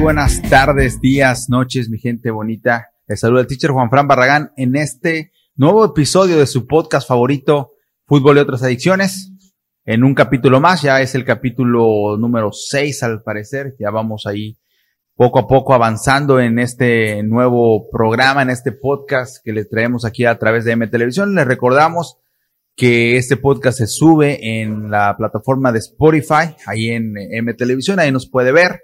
buenas tardes, días, noches, mi gente bonita. Les saluda el teacher Juan Fran Barragán en este nuevo episodio de su podcast favorito, Fútbol y otras adicciones. En un capítulo más, ya es el capítulo número 6 al parecer, ya vamos ahí poco a poco avanzando en este nuevo programa, en este podcast que les traemos aquí a través de M Televisión. Les recordamos que este podcast se sube en la plataforma de Spotify, ahí en M Televisión, ahí nos puede ver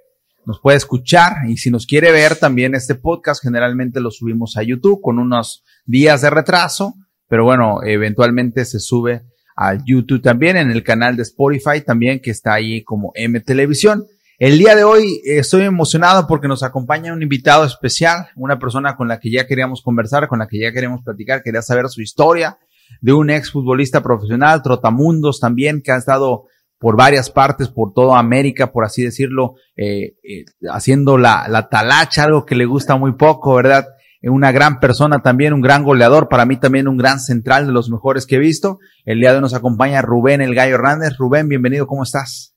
nos puede escuchar y si nos quiere ver también este podcast, generalmente lo subimos a YouTube con unos días de retraso, pero bueno, eventualmente se sube a YouTube también en el canal de Spotify también que está ahí como M Televisión. El día de hoy estoy emocionado porque nos acompaña un invitado especial, una persona con la que ya queríamos conversar, con la que ya queríamos platicar, quería saber su historia de un ex futbolista profesional, Trotamundos también, que ha estado por varias partes, por toda América, por así decirlo, eh, eh, haciendo la, la talacha, algo que le gusta muy poco, ¿verdad? Eh, una gran persona también, un gran goleador, para mí también un gran central de los mejores que he visto. El día de hoy nos acompaña Rubén El Gallo Hernández. Rubén, bienvenido, ¿cómo estás?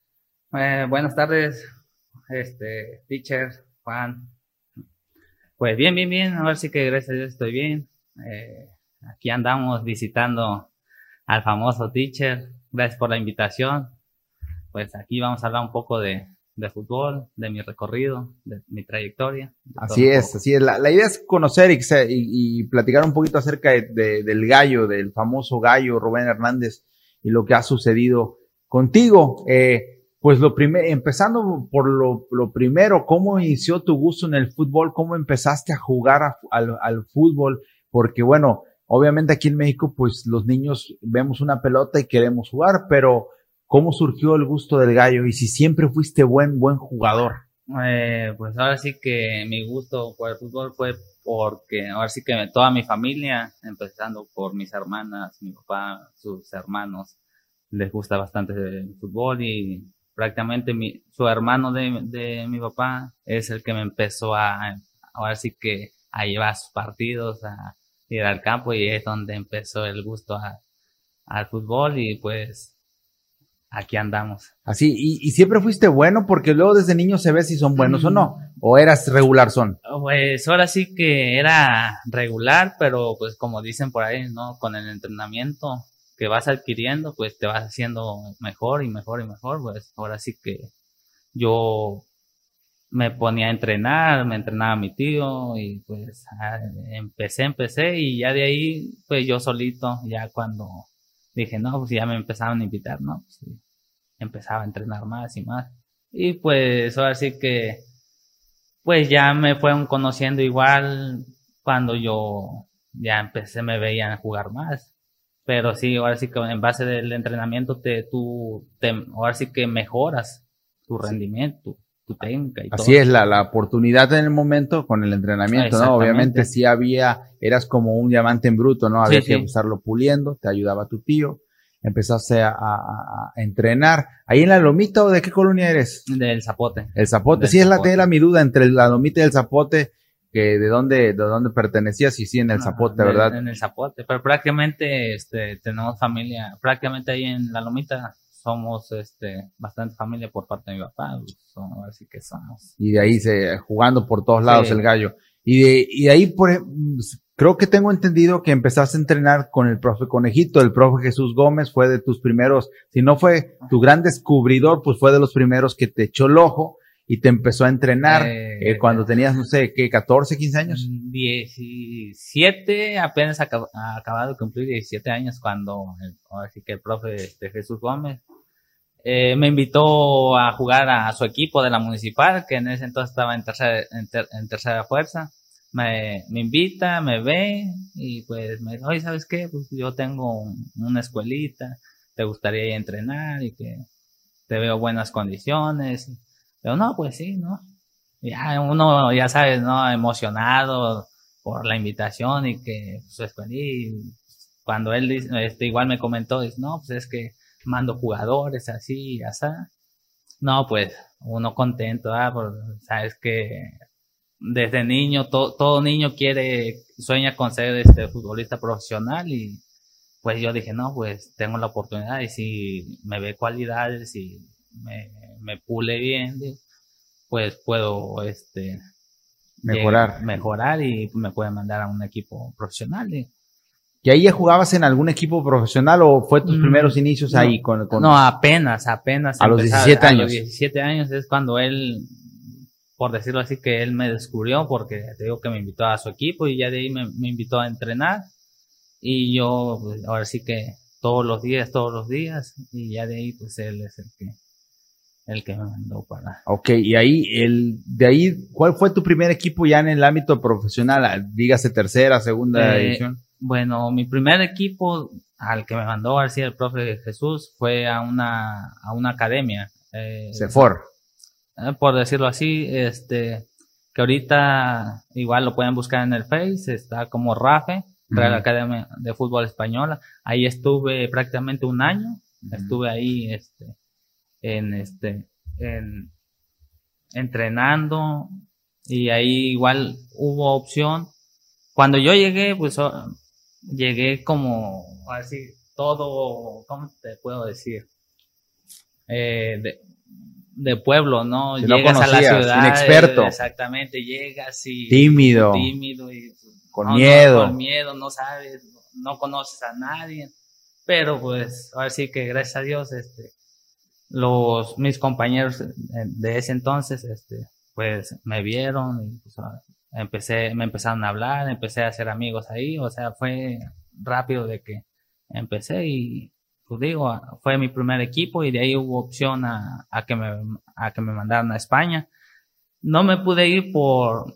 Eh, buenas tardes, este, teacher, Juan. Pues bien, bien, bien, a ver si que gracias a Dios estoy bien. Eh, aquí andamos visitando al famoso teacher. Gracias por la invitación pues aquí vamos a hablar un poco de, de fútbol, de mi recorrido, de mi trayectoria. Así es, así es. La, la, idea es conocer y, y, platicar un poquito acerca de, de, del gallo, del famoso gallo Rubén Hernández y lo que ha sucedido contigo. Eh, pues lo primero, empezando por lo, lo, primero, ¿cómo inició tu gusto en el fútbol? ¿Cómo empezaste a jugar a, al, al fútbol? Porque bueno, obviamente aquí en México, pues los niños vemos una pelota y queremos jugar, pero ¿Cómo surgió el gusto del gallo? Y si siempre fuiste buen, buen jugador. Eh, pues ahora sí que mi gusto por el fútbol fue porque ahora sí que toda mi familia, empezando por mis hermanas, mi papá, sus hermanos, les gusta bastante el fútbol y prácticamente mi, su hermano de, de mi papá es el que me empezó a, ahora sí que a llevar sus partidos, a ir al campo y es donde empezó el gusto al fútbol y pues aquí andamos. Así, y, y, siempre fuiste bueno porque luego desde niño se ve si son buenos o no, o eras regular son. Pues ahora sí que era regular, pero pues como dicen por ahí, ¿no? Con el entrenamiento que vas adquiriendo, pues te vas haciendo mejor y mejor y mejor, pues ahora sí que yo me ponía a entrenar, me entrenaba mi tío y pues empecé, empecé y ya de ahí pues yo solito, ya cuando dije, no, pues ya me empezaron a invitar, ¿no? Pues, empezaba a entrenar más y más. Y pues ahora sí que, pues ya me fueron conociendo igual cuando yo ya empecé, me veían jugar más. Pero sí, ahora sí que en base del entrenamiento te, tú, te, ahora sí que mejoras tu rendimiento, tu técnica y Así es, la, la oportunidad en el momento con el entrenamiento, ¿no? Obviamente sí había, eras como un diamante en bruto, ¿no? Había que sí. estarlo puliendo, te ayudaba tu tío, empezaste a, a, a, entrenar. ¿Ahí en la Lomita o de qué colonia eres? Del Zapote. El Zapote, sí, es la, era mi duda entre la Lomita y el Zapote, que de dónde, de dónde pertenecías y sí en el Zapote, ¿verdad? En el Zapote, pero prácticamente, este, tenemos familia, prácticamente ahí en la Lomita somos este bastante familia por parte de mi papá, así que somos. Y de ahí se jugando por todos lados sí. el gallo. Y de, y de ahí por creo que tengo entendido que empezaste a entrenar con el profe Conejito, el profe Jesús Gómez fue de tus primeros, si no fue tu gran descubridor, pues fue de los primeros que te echó el ojo y te empezó a entrenar eh, eh, cuando tenías, no sé, ¿qué? 14, 15 años. 17, apenas acab acabado de cumplir 17 años cuando, ahora sí que el profe de Jesús Gómez eh, me invitó a jugar a su equipo de la municipal, que en ese entonces estaba en tercera, en, ter en tercera fuerza. Me, me, invita, me ve y pues me dice, oye, ¿sabes qué? Pues yo tengo un, una escuelita, te gustaría ir a entrenar y que te veo buenas condiciones. Pero no, pues sí, ¿no? Ya uno, ya sabes, ¿no? Emocionado por la invitación y que pues, y cuando él este, igual me comentó, dice, no, pues es que mando jugadores así, así. No, pues uno contento, ¿ah? Por, sabes que desde niño, to, todo niño quiere, sueña con ser este futbolista profesional y pues yo dije, no, pues tengo la oportunidad y si me ve cualidades y me, me pule bien, pues puedo este mejorar. mejorar y me pueden mandar a un equipo profesional. Y, ¿Y ahí ya jugabas en algún equipo profesional o fue tus Mm, primeros inicios no, ahí con, con- No, apenas, apenas. A los empezaba- 17 A años. los 17 años es cuando él, por decirlo así, que él me descubrió porque te digo que me invitó a su equipo y ya de ahí me, me invitó a entrenar. Y yo, pues, ahora sí que todos los días, todos los días. Y ya de ahí, pues él es el que, el que me mandó para. Ok, y ahí, el, de ahí, ¿cuál fue tu primer equipo ya en el ámbito profesional? Dígase tercera, segunda Eh, división. Bueno, mi primer equipo al que me mandó sí el profe Jesús fue a una, a una academia. eh, Sefor. eh, por decirlo así, este, que ahorita igual lo pueden buscar en el Face, está como RAFE, Real Ujú. Academia de Fútbol Española. Ahí estuve prácticamente un año, estuve ahí, este, en este, en, entrenando y ahí igual hubo opción. Cuando yo llegué, pues oh, llegué como, así, todo, ¿cómo te puedo decir? Eh, de, de pueblo, ¿no? Llegas a la ciudad. inexperto. Exactamente, llegas y... Tímido. Tímido y... Con no, no, miedo. con miedo, no sabes, no conoces a nadie. Pero pues, ahora sí que gracias a Dios, este, los, mis compañeros de- ese entonces, este, pues me vieron y pues, ah, empecé, me empezaron a hablar, empecé a hacer amigos ahí, o sea, fue rápido de que empecé y pues digo, ah, fue mi primer equipo y de ahí hubo opción a, a que me, a que me mandaran a España. No me pude ir por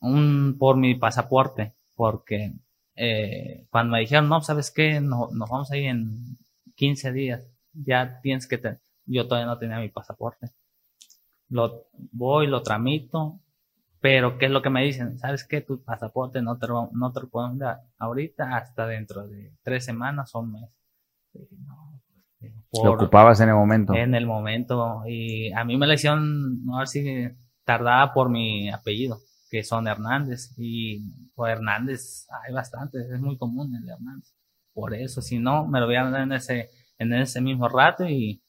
un, por mi pasaporte, porque eh, cuando me dijeron, no, ¿sabes qué? No, nos vamos a ir en 15 días, ya tienes que te, yo todavía no tenía mi pasaporte. Lo voy, lo tramito, pero ¿qué es lo que me dicen? ¿Sabes qué? Tu pasaporte no te lo, no te lo podemos dar ahorita hasta dentro de tres semanas o un mes. No, pues, Lo ocupabas en el momento. en el momento. Y a mí me la hicieron, no sé si tardaba por mi apellido, que son Hernández. Y por Hernández hay bastantes, es muy común el Hernández. Por eso, si no, me lo hubieran dado en ese, en ese mismo rato y.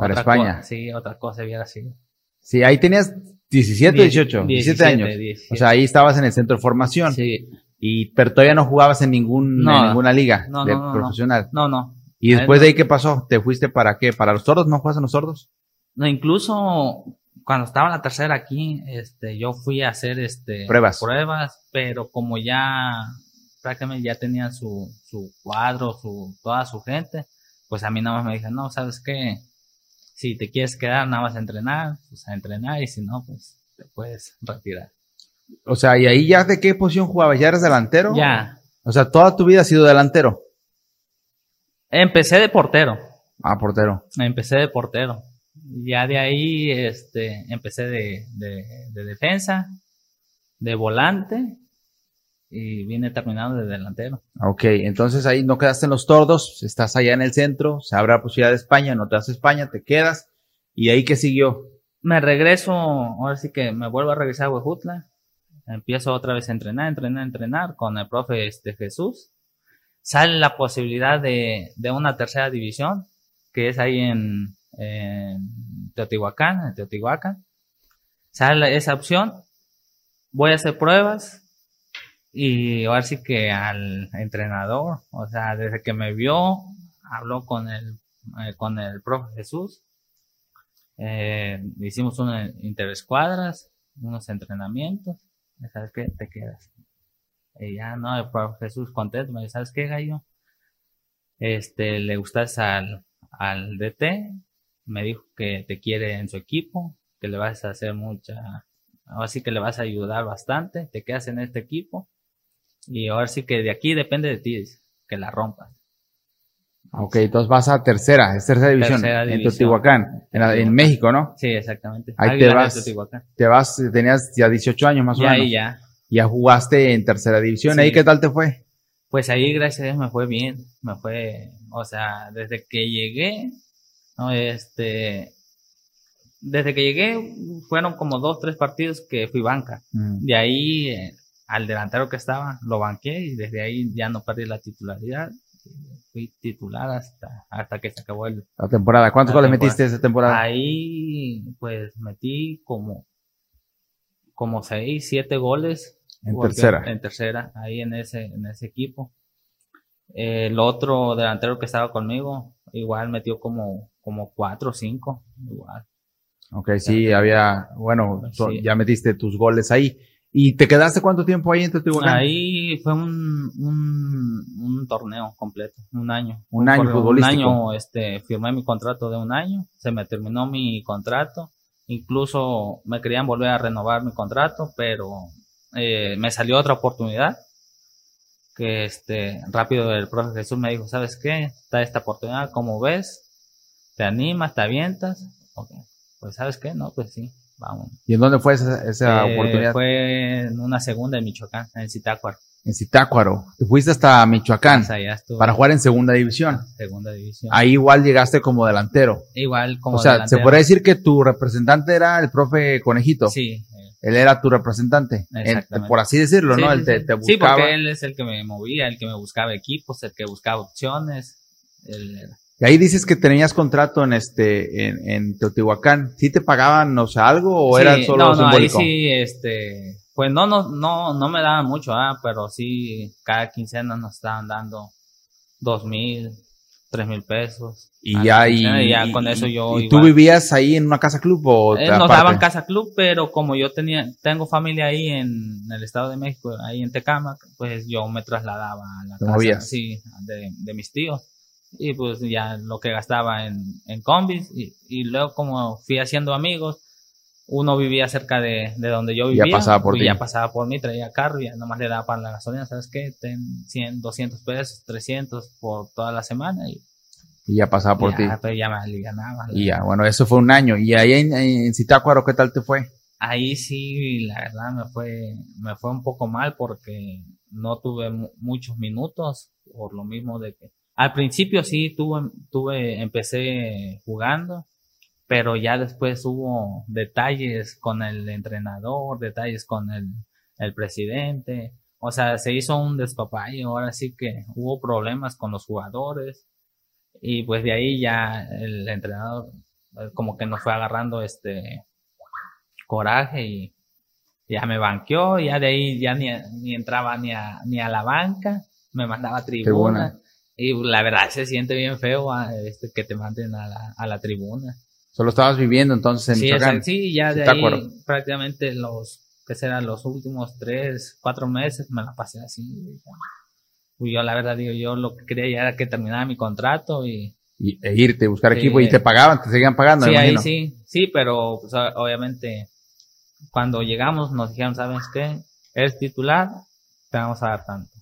Para otra España. sí, otra cosa hubiera sido. Sí, ahí tenías 17, Diez- 18, 17 17, años. 17. O sea, ahí estabas en el centro de formación. Sí. Y, pero todavía no jugabas en ningún, No. en ninguna liga No, de no, profesional. No, no. Y después de ahí, ¿qué pasó? ¿Te fuiste para qué? ¿Para los sordos? ¿No juegas en los sordos? No, incluso cuando estaba la tercera aquí, este, yo fui a hacer este Pruebas. pruebas, pero como ya prácticamente ya tenían su, su cuadro, su, toda su gente, pues a mí nada más me dijeron, no, ¿sabes qué? Si te quieres quedar nada más a entrenar, pues a entrenar, y si no, pues te puedes retirar. O sea, ¿y ahí ya de qué posición jugabas? ¿Ya eres delantero? Ya, O sea, toda tu vida has sido delantero. empecé de portero. Ah, portero. Empecé de portero. Ya de ahí, este, empecé de, de, de defensa, de volante y vine terminando de delantero. Ok, entonces ahí no quedaste en los tordos, estás allá en el centro, se abre la posibilidad de España, no te das España, te quedas. ¿Y ahí qué siguió? Me regreso, ahora sí que me vuelvo a regresar a Huejutla. Empiezo otra vez a entrenar, entrenar, entrenar con el profe este Jesús. Sale la posibilidad de, de una tercera división, que es ahí en, en Teotihuacán, en Teotihuacán. Sale esa opción. Voy a hacer pruebas. Y ahora sí que al entrenador, o sea, desde que me vio, habló con el, eh, con el profe Jesús. Eh, hicimos unas interescuadras, unos entrenamientos. ¿Sabes qué? Te quedas. Y ya, no, el profe Jesús contento. Me dice, ¿sabes qué, gallo? Este, le gustas al, al DT. Me dijo que te quiere en su equipo, que le vas a hacer mucha, ahora sí que le vas a ayudar bastante. Te quedas en este equipo. Y ahora sí que de aquí depende de ti, que la rompas. Ok, entonces vas a tercera, es tercera división, Tercera en. Teotihuacán, en, la- en México, ¿no? Sí, exactamente. Ahí te vas. Te vas, tenías ya 18 años más o menos. ahí ya. Ya jugaste en tercera división, Sí. ¿ahí qué tal te fue? Pues ahí, gracias a Dios, me fue bien. Me fue, o sea, desde que llegué, no, este, desde que llegué, fueron como dos, tres partidos que fui banca. Mm. De ahí, eh, al delantero que estaba, lo banqué y desde ahí ya no perdí la titularidad. fui titular hasta, hasta que se acabó el, la temporada. ¿Cuántos goles metiste esa temporada? Ahí, pues metí como, como seis, siete goles. En tercera. En tercera, ahí en ese, en ese equipo. El otro delantero que estaba conmigo, igual metió como, como cuatro o cinco, igual. Ok, sí, había, bueno, ya metiste tus goles ahí. ¿Y te quedaste cuánto tiempo ahí en Teotihuacán? Ahí fue un, un, un, torneo completo, un año. Un año futbolístico. Un año, este, firmé mi contrato de un año, se me terminó mi contrato, incluso me querían volver a renovar mi contrato, pero eh, me salió otra oportunidad que este rápido el profe Jesús me dijo, ¿sabes qué? Está esta oportunidad, como ves? ¿Te animas? ¿Te avientas? Pues ¿sabes qué? No, pues sí, vamos. ¿Y en dónde fue esa, eh, oportunidad? Fue en una segunda en Michoacán, en Zitácuaro. En Zitácuaro. Te fuiste hasta Michoacán para jugar en segunda división. Segunda división. Ahí igual llegaste como delantero. Igual como O sea, ¿se podría decir que tu representante era el profe Conejito? Sí, él era tu representante, por así decirlo, ¿no? él te, buscaba. Sí, porque él es el que me movía, el que me buscaba equipos, el que buscaba opciones. Y ahí dices que tenías contrato en este, en, en Teotihuacán. ¿Sí te pagaban, o sea, algo o era solo no, no, Ahí sí, este, pues no, no, no, no me daban mucho, ah, pero sí, cada quincena nos estaban dando dos mil, tres mil pesos. Y ya, y, ya con eso yo. ¿Y tú vivías ahí en una casa club o eh, Nos daban casa club, pero como yo tenía, tengo familia ahí en, el Estado de México, ahí en Tecámac, pues yo me trasladaba a la casa, sí, de, de, mis tíos. Y pues ya lo que gastaba en, en combis y, y luego como fui haciendo amigos, uno vivía cerca de, de donde yo vivía. Ya pasaba por pues Ya pasaba por mí, traía carro, y ya nomás le daba para la gasolina, ¿sabes qué? Ten 100, 200 pesos, 300 por toda la semana y... Y ya pasaba por ti. Pero ya me alivianaba. Y ya, bueno, eso fue un año. ¿Y ahí en, en Zitácuaro qué tal te fue? Ahí sí, la verdad me fue, me fue un poco mal porque no tuve muchos minutos, por lo mismo de que... Al principio sí tuve, tuve, empecé jugando, pero ya después hubo detalles con el entrenador, detalles con el, el presidente, o sea, se hizo un despapayo, ahora sí que hubo problemas con los jugadores. Y pues de ahí ya el entrenador eh, como que nos fue agarrando este coraje y ya me banqueó, ya de ahí ya ni, ni entraba ni a, ni a la banca, me mandaba a tribuna. Y la verdad se siente bien feo ah, este, que te manden a la, a la tribuna. Solo estabas viviendo entonces en sí, Michoacán. Sí, ya de ahí prácticamente los, que serán los últimos tres, cuatro meses me la pasé así. Y yo la verdad digo, yo lo que quería ya era que terminara mi contrato y... y e irte, buscar equipo y te pagaban, te seguían pagando. Sí, ahí sí, sí, pero pues, obviamente cuando llegamos nos dijeron, ¿sabes qué? Eres titular, te vamos a dar tanto.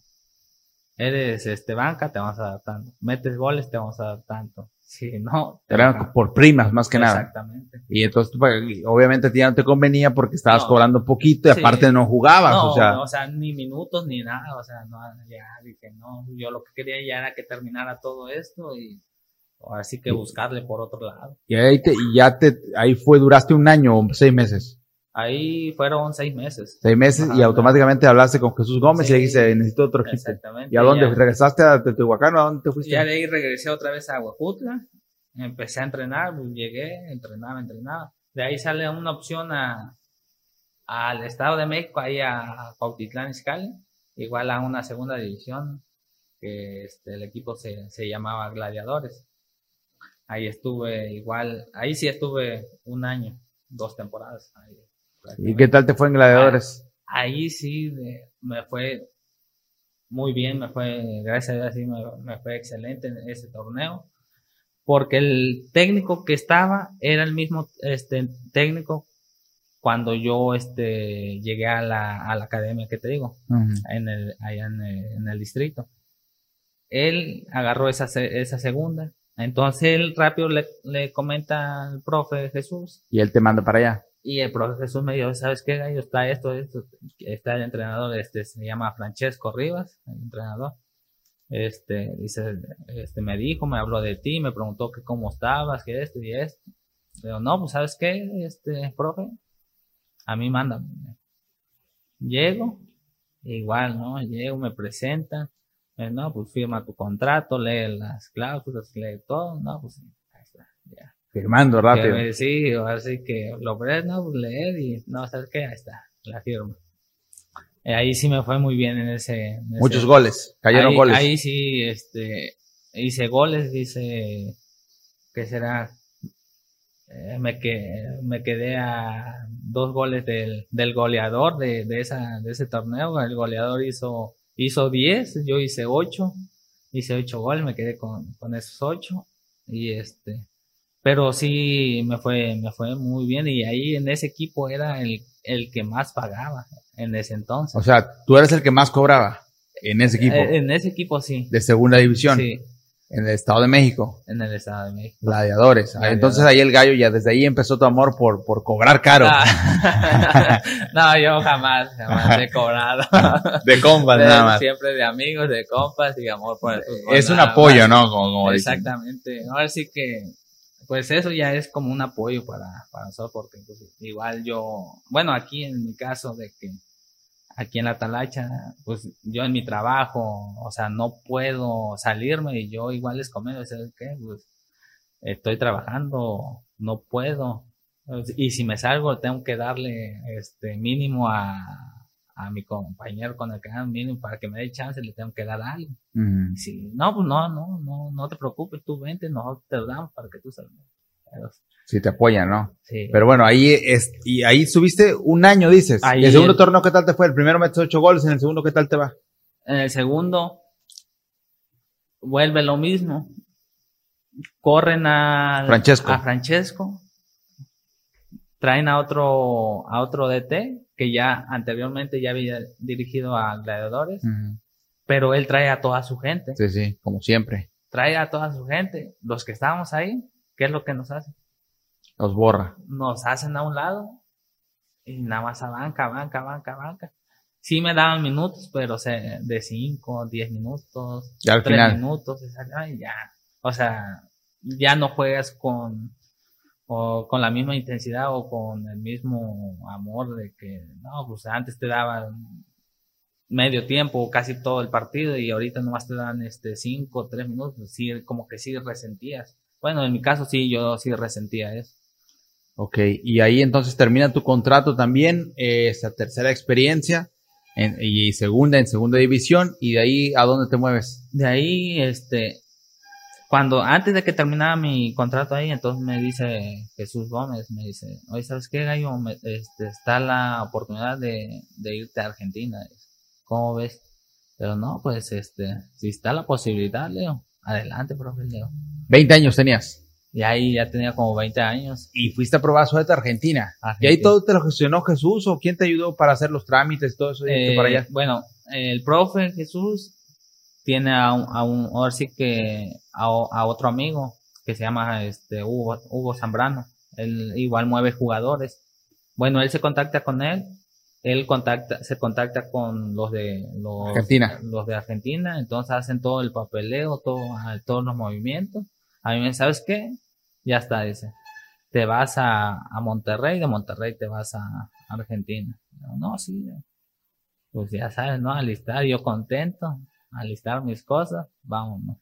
Eres este banca, te vamos a dar tanto. Metes goles, te vamos a dar tanto. Sí, no. Eran por primas, más que nada. Exactamente. Y entonces, obviamente, a ti no te convenía porque estabas cobrando poquito y aparte no jugabas, no, o sea. o sea, ni minutos ni nada, o sea, no, ya dije, no, yo lo que quería ya era que terminara todo esto y así que buscarle por otro lado. Y ahí te, y ya te, ahí fue, duraste un año o seis meses. Ahí fueron seis meses. Seis meses y automáticamente hablaste con Jesús Gómez y le dijiste, necesito otro equipo. Exactamente. ¿Y a dónde? ¿Regresaste a Teotihuacán o a dónde te fuiste? Ya de ahí regresé otra vez a Huajutla, empecé a entrenar, pues, llegué, entrenaba, entrenaba. De ahí sale una opción a, al Estado de México, ahí a Pautitlán Izcalli, igual a una segunda división, que este, el equipo se, se llamaba Gladiadores. Ahí estuve igual, ahí sí estuve un año, dos temporadas. Ahí. ¿Y qué tal te fue en Gladiadores? Ahí sí me fue muy bien, me fue, gracias a Dios, sí, me, fue excelente en ese torneo, porque el técnico que estaba era el mismo este, técnico cuando yo este, llegué a la, a la academia que te digo, en el, allá en el, en distrito. Él agarró esa, esa segunda, entonces él rápido le, le comenta al profe Jesús. Y él te manda para allá. Y el profesor Jesús me dijo, ¿sabes qué, gallo? Está esto, esto, está el entrenador, este, se llama Francesco Rivas, el entrenador. Este, dice, este, me dijo, me habló de ti, me preguntó que cómo estabas, que esto y esto. Pero no, pues, ¿sabes qué, este, profe? A mí manda. Llego, igual, ¿no? Llego, me presenta. Eh, no, pues firma tu contrato, lee las cláusulas, lee todo, no, pues. Firmando rápido. Que, sí, así que lo no, pues leer y no, ¿sabes qué? Ahí está, la firma. Eh, ahí sí me fue muy bien en ese. en ese- Muchos goles, cayeron ahí, goles. Ahí sí, este, hice goles, hice, ¿qué será? Eh, me, que, me quedé a dos goles del, del goleador de, de, esa, de ese torneo. El goleador hizo, hizo 10, yo hice 8, hice 8 goles, me quedé con, con esos 8. Y este, pero sí me fue, me fue muy bien. Y ahí en ese equipo era el, el que más pagaba en ese entonces. O sea, tú eres el que más cobraba en ese equipo Eh, en ese equipo sí. de segunda división Sí, en el Estado de México. en el Estado de México. Gladiadores. Ah, Gladiadores. Entonces ahí el gallo ya desde ahí empezó tu amor por, por cobrar caro. Ah. no, yo jamás, jamás he cobrado. De compas De- nada más. Siempre de amigos, de compas y amor por el fútbol. Es un apoyo, más. ¿no? Como, como dicen. Exactamente. Ahora sí que, pues eso ya es como un apoyo para, para nosotros, porque pues, igual yo, bueno, aquí en mi caso de que aquí en la Talacha, pues yo en mi trabajo, o sea, no puedo salirme y yo igual les comento, ¿sabes qué? Pues estoy trabajando, no puedo. Y si me salgo, tengo que darle este mínimo a, a mi compañero con el que ando, mínimo para que me dé chance, le tengo que dar algo. Sí, no, pues no, no, no, no te preocupes, tú vente, nosotros te lo damos para que tú salgas. Sí, te apoyan, ¿no? sí. Pero bueno, ahí es, y ahí estuviste un año, dices. Ahí ¿Y el segundo el- torneo qué tal te fue? El primero metes ocho goles, en el segundo qué tal te va? En el segundo, vuelve lo mismo. Corren a Francesco. a Francesco. Traen a otro, a otro DT que ya anteriormente ya había dirigido a Gladiadores, Ujú. pero él trae a toda su gente. Sí, sí, como siempre. Trae a toda su gente. Los que estábamos ahí, ¿qué es lo que nos hacen? Los borra. nos hacen a un lado y nada más a banca, banca, banca, banca. Sí me daban minutos, pero se, de 5, 10 minutos, Ya al 3 final. minutos, y ya. O sea, ya no juegas con, o con la misma intensidad o con el mismo amor de que, no, pues antes te daban medio tiempo, casi todo el partido y ahorita nomás te dan este 5, 3 minutos, sí, como que sí resentías. Bueno, en mi caso sí, yo sí resentía eso. Ok, y ahí entonces termina tu contrato también, eh, esa tercera experiencia, en- y segunda en segunda división, y de ahí a dónde te mueves. De ahí, este, cuando, antes de que terminara mi contrato ahí, entonces me dice Jesús Gómez, me dice, oye, ¿sabes qué, Gallo? Me- este, está la oportunidad de, de irte a Argentina. ¿Cómo ves? Pero no, pues, este, si está la posibilidad, Leo, adelante, profe Leo. 20 años tenías. Y ahí ya tenía como 20 años. Y fuiste a probar suerte a Argentina. Argentina. ¿Y ahí todo te lo gestionó Jesús o quién te ayudó para hacer los trámites y todo eso? Eh, para allá? Bueno, el profe Jesús tiene a un, a un ahora sí que a, otro amigo que se llama este Hugo, Hugo Zambrano. Él igual mueve jugadores. Bueno, él se contacta con él, él contacta, se contacta con los de los, Argentina. los de Argentina, entonces hacen todo el papeleo, todo, todos los movimientos. A mí me sabes qué, ya está, dice. Te vas a, a Monterrey, de Monterrey te vas a Argentina. Yo, no, sí, pues ya sabes, ¿no? Alistar, yo contento, alistar mis cosas, vámonos.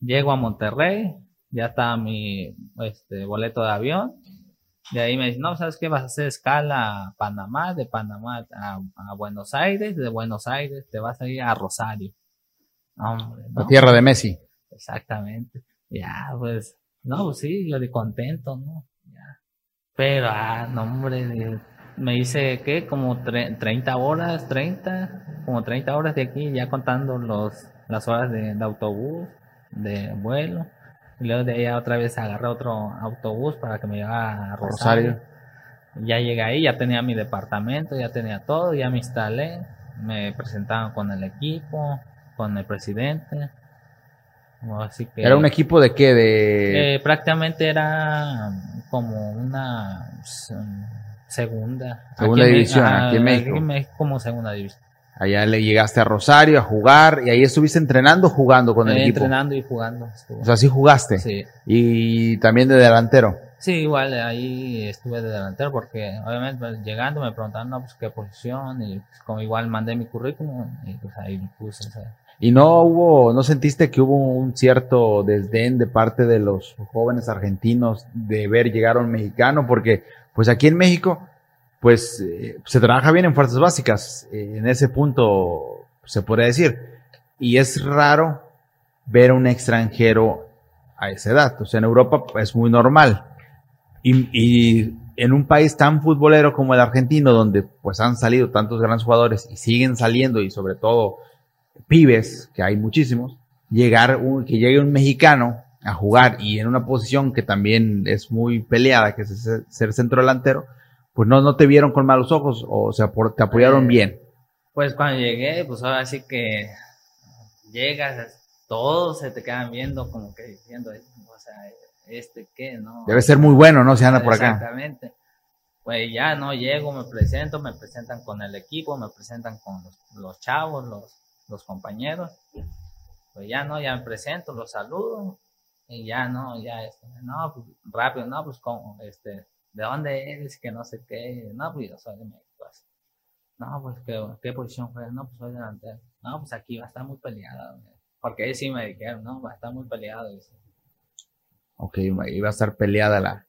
Llego a Monterrey, ya está mi este, boleto de avión. De ahí me dice, no, ¿sabes qué? Vas a hacer escala a Panamá, de Panamá a, a Buenos Aires, de Buenos Aires te vas a ir a Rosario. Hombre, La tierra de Messi. Exactamente. Ya, pues, no, pues sí, yo de contento, ¿no? Ya. Pero, ah, no, hombre, de- me hice, ¿qué? Como tre- 30 horas, 30, como 30 horas de aquí, ya contando los, las horas de, de autobús, de vuelo. Y luego de ahí otra vez agarré otro autobús para que me llevara a Rosario. Ya llegué ahí, ya tenía mi departamento, ya tenía todo, ya me instalé, me presentaban con el equipo, con el presidente. Así que ¿Era un equipo de qué? De... eh, prácticamente era como una s- segunda. Segunda Aquí en división, ajá, aquí en México. México como segunda división. Allá le llegaste a Rosario a jugar y ahí estuviste entrenando jugando con el Eh, equipo. entrenando y jugando. O sea, sí jugaste. sí. Y también de delantero. Sí, igual ahí estuve de delantero porque obviamente pues, llegando me preguntaban no, pues, qué posición y pues, como igual mandé mi currículum y pues ahí me puse. ¿Y no hubo, no sentiste que hubo un cierto desdén de parte de los jóvenes argentinos de ver llegar a un mexicano? Porque, pues aquí en México, pues eh, se trabaja bien en fuerzas básicas, eh, en ese punto se podría decir. Y es raro ver a un extranjero a esa edad. O sea, en Europa es muy normal. Y, en un país tan futbolero como el argentino, donde pues han salido tantos grandes jugadores y siguen saliendo y sobre todo pibes, que hay muchísimos, llegar, un, que llegue un mexicano a jugar y en una posición que también es muy peleada, que es ser centro delantero, pues no, no te vieron con malos ojos o sea, te apoyaron Eh, bien. Pues cuando llegué, pues ahora sí que llegas, todos se te quedan viendo como que diciendo, o sea, este qué, ¿no? Debe ser muy bueno, ¿no? Si anda por acá. Exactamente. Pues ya no llego, me presento, me presentan con el equipo, me presentan con los, los chavos, los, los compañeros. Pues ya no, ya me presento, los saludo ya no, ya este, no, pues rápido, no, pues como, este, ¿de dónde eres? Que no sé qué, no, pues yo soy de México. No, pues ¿qué, qué posición fue, no, pues soy delantero. No, pues aquí va a estar muy peleada, güey. porque ahí sí me dijeron, no, va a estar muy peleado. dice. Ok, iba a estar peleada la,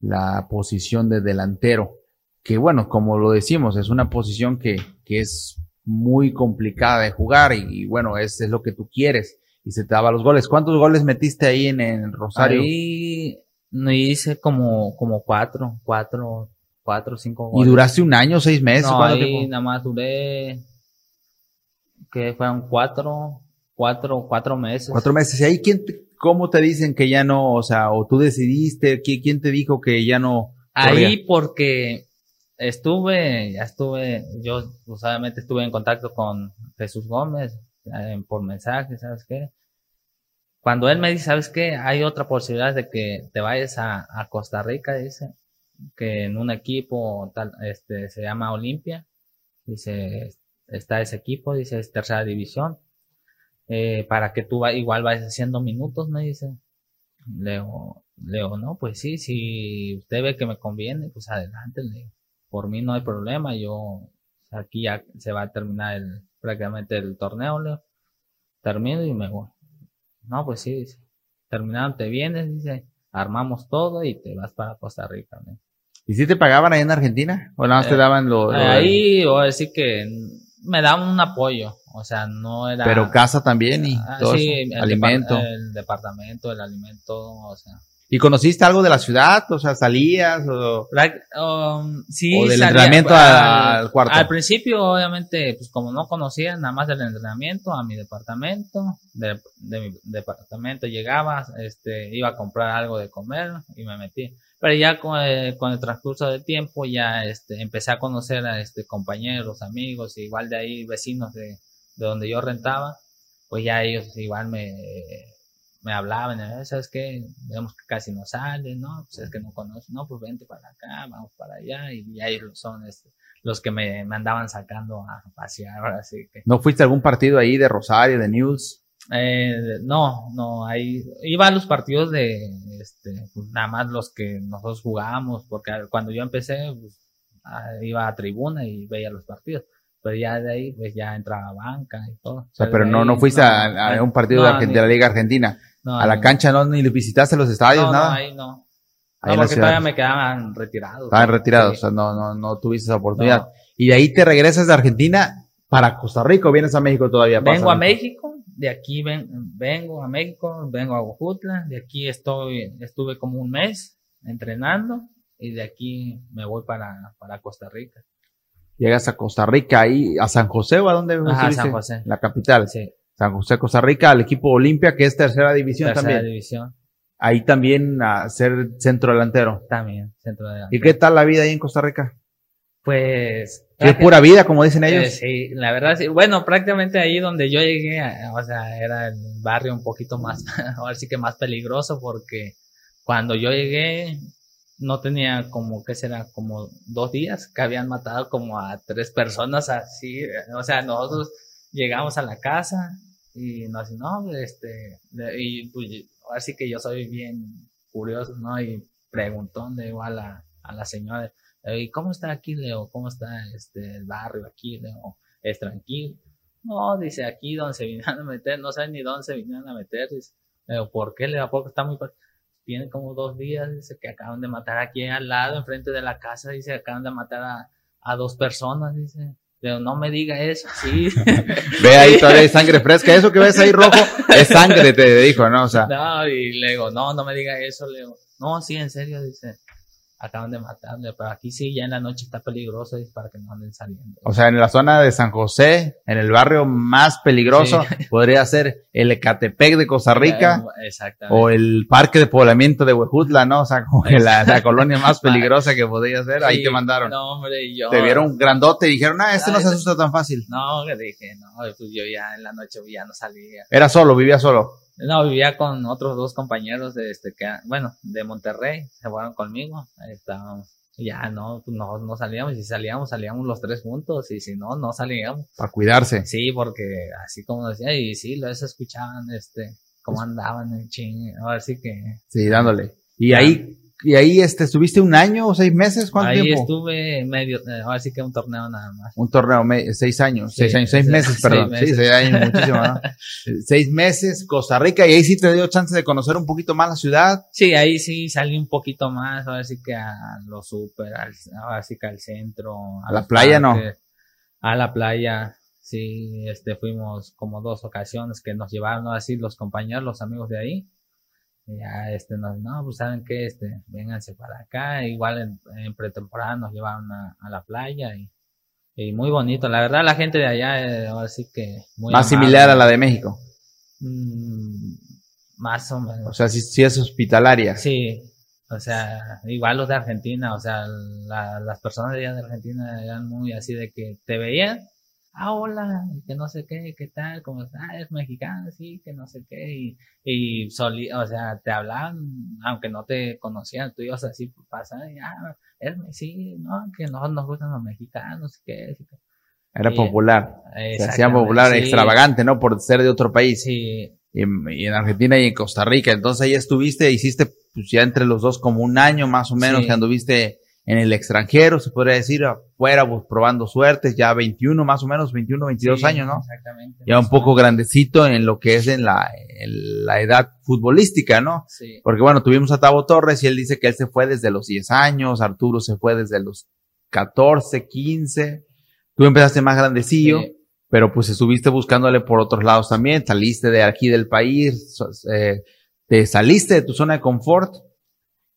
la posición de delantero. Que bueno, como lo decimos, es una posición que, que es muy complicada de jugar y, y bueno, es, es lo que tú quieres. Y se te daba los goles. ¿Cuántos goles metiste ahí en, en Rosario? Ahí me hice como, como cuatro, cuatro, cuatro, cinco ¿Y goles. duraste un año, seis meses? No, ¿Cuánto ahí tiempo? nada más duré, que fueron cuatro, cuatro, cuatro meses. Cuatro meses. ¿Y ahí quién te- cómo te dicen que ya no, o sea, o tú decidiste, ¿Qui- quién te dijo que ya no? corría? Ahí porque estuve, ya estuve, yo pues, obviamente estuve en contacto con Jesús Gómez por mensaje, ¿sabes qué? Cuando él me dice, ¿sabes qué? Hay otra posibilidad de que te vayas a, Costa Rica, dice, que en un equipo tal, este, se llama Olimpia, dice, está ese equipo, dice, es tercera división, eh, para que tú va- igual vayas haciendo minutos, me dice. Leo, Leo, no, pues sí, si usted ve que me conviene, pues adelante. Por mí no hay problema, yo aquí ya se va a terminar el, prácticamente el torneo, Leo. Termino y me voy. No, pues sí, dice. Terminando te vienes, dice, armamos todo y te vas para Costa Rica. ¿Y si te pagaban ahí en Argentina? ¿O nada más te Eh, daban lo, lo- Ahí, a decir que me daban un apoyo, o sea, no era... Pero casa también y Ah, todo sí, eso, el alimento. el departamento, el alimento, o sea. ¿Y conociste algo de la ciudad? O sea, salías o... Prac- um, sí, O del salía- entrenamiento al cuarto. Al principio, obviamente, pues como no conocía nada más del entrenamiento, a mi departamento, de, de mi departamento llegaba, este, iba a comprar algo de comer y me metí. Pero ya con el, con el transcurso del tiempo ya este, empecé a conocer a este, compañeros, amigos, igual de ahí vecinos de, de donde yo rentaba, pues ya ellos igual me, me hablaban, "Eh, ¿sabes qué? Vemos que casi no sale, ¿no? Pues es que no conozco, no, pues vente para acá, vamos para allá, y ahí son este, los que me, me andaban sacando a pasear, así que. ¿No fuiste a algún partido ahí de Rosario, de News? Eh, no, no, ahí iba a los partidos de, este, pues, nada más los que nosotros jugábamos, porque cuando yo empecé, pues, ah, iba a tribuna y veía los partidos, pero ya de ahí, pues ya entraba banca y todo. O sea, pero no, no fuiste a, a un partido de la Liga Argentina. A la cancha no, ni visitaste los estadios, no, nada. No, ahí no. Ahí No, porque todavía me quedaban retirados. Estaban ¿no? retirados, Sí. o sea, no, no, no tuviste esa oportunidad. No. Y de ahí te regresas de Argentina para Costa Rica o vienes a México todavía. Vengo a. México, de aquí ven, vengo a México, vengo a Huejutla, de aquí estoy, estuve como un mes entrenando y de aquí me voy para, para Costa Rica. Llegas a Costa Rica, ahí, a San José o a dónde Ajá, estuviste? San José. La capital. Sí, San José, Costa Rica, al equipo Olimpia, que es tercera división tercera también. división Ahí también a ser centro delantero. también, centro de ¿Y qué tal la vida ahí en Costa Rica? Pues... ¿Qué es pura vida, como dicen Eh, ellos? sí, la verdad sí. Bueno, prácticamente ahí donde yo llegué, o sea, era el barrio un poquito más, ahora sí que más peligroso porque cuando yo llegué no tenía como, ¿qué será? Como dos días que habían matado como a tres personas así. O sea, nosotros llegamos a la casa y nos no, este, de- y pues ahora sí que yo soy bien curioso, ¿no? Y preguntón de igual a, a la señora, ¿y cómo está aquí, Leo? ¿Cómo está este, el barrio aquí, Leo? ¿Es tranquilo? No, dice, aquí donde se vinieron a meter, no saben ni dónde se vinieron a meter. Dice, pero ¿por qué? Le da poco, está muy... Tiene como dos días, dice, que acaban de matar aquí al lado, enfrente de la casa, dice, acaban de matar a, a dos personas, dice. Pero no me diga eso, sí. Ve ahí todavía hay sangre fresca. Eso que ves ahí rojo es sangre, te dijo, ¿no? O sea. No, y le digo, no, no me diga eso, le digo, no, sí, en serio, dice acaban de matarle, pero aquí sí, ya en la noche está peligroso y para que no anden saliendo. O sea, en la zona de San José, en el barrio más peligroso, podría ser el Ecatepec de Costa Rica. O el parque de poblamiento de Huejutla, ¿no? O sea, como que la, colonia más peligrosa que podría ser, ahí te mandaron. No, hombre, yo. Te vieron grandote y dijeron, ah, este no se asusta tan fácil. No, que dije, no, pues yo ya en la noche ya no salía. Era solo, vivía solo. No, vivía con otros dos compañeros de este que, bueno, de Monterrey, se fueron conmigo, ahí estábamos. Ya no, no, no salíamos, y si salíamos, salíamos los tres juntos, y si no, no salíamos. Para cuidarse. Sí, porque así como decía, y sí, los escuchaban, este, cómo andaban en ching, ahora sí que. Sí, dándole. Y ahí y ahí este, estuviste un año o seis meses, ¿cuánto ahí tiempo? Ahí estuve medio, eh, ahora sí que un torneo nada más. Un torneo, seis años, seis años, seis meses, perdón. Sí, seis años, muchísimo, ¿no? seis meses, Costa Rica, y ahí sí te dio chance de conocer un poquito más la ciudad. Sí, ahí sí salí un poquito más, ahora sí que a lo súper, ahora sí que al centro. A, la playa, ¿no? A la playa, sí, este, fuimos como dos ocasiones que nos llevaron así los compañeros, los amigos de ahí ya este nos no pues saben que este vénganse para acá igual en, pretemporada nos llevaron a, la playa y, y, muy bonito. La verdad la gente de allá eh, ahora sí que muy más similar a la de México. Mm, más o menos. O sea sí, es hospitalaria. Sí o sea igual los de Argentina o sea las personas de allá de Argentina eran muy así de que te veían ah, hola, que no sé qué, qué tal, como, ah, es mexicano, sí, que no sé qué, y, y soli, o sea, te hablaban, aunque no te conocían, tú ibas así, pasando, y, ah, es, sí, no, que no nos gustan los mexicanos, que, Era popular, se hacía popular, extravagante, ¿no? Por ser de otro país. Sí. Y, en Argentina y en Costa Rica, entonces ahí estuviste, hiciste, pues ya entre los dos como un año más o menos que anduviste en el extranjero, se podría decir, afuera, pues, probando suertes, ya 21 más o menos, 21, 22 años, ¿no? Exactamente. Ya un poco grandecito en lo que es en la, la edad futbolística, ¿no? Sí. Porque bueno, tuvimos a Tavo Torres y él dice que él se fue desde los 10 años, Arturo se fue desde los 14, 15, tú empezaste más grandecillo. Pero pues estuviste buscándole por otros lados también, saliste de aquí del país, eh, te saliste de tu zona de confort,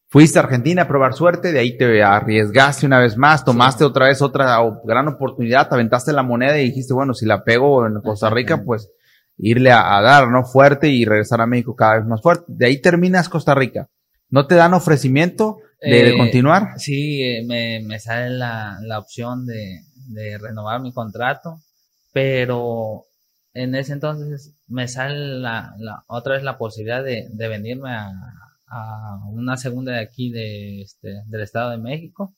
Fuiste a Argentina a probar suerte, de ahí te arriesgaste una vez más, tomaste otra vez otra gran oportunidad, te aventaste la moneda y dijiste, bueno, si la pego en Costa Rica, pues irle a, dar, ¿no? Fuerte y regresar a México cada vez más fuerte. De ahí terminas Costa Rica. ¿No te dan ofrecimiento de, eh, continuar? Sí, eh, me, me, sale la, la opción de, de, renovar mi contrato, pero en ese entonces me sale la, la otra vez la posibilidad de, de venirme a, a una segunda de aquí de este, del Estado de México.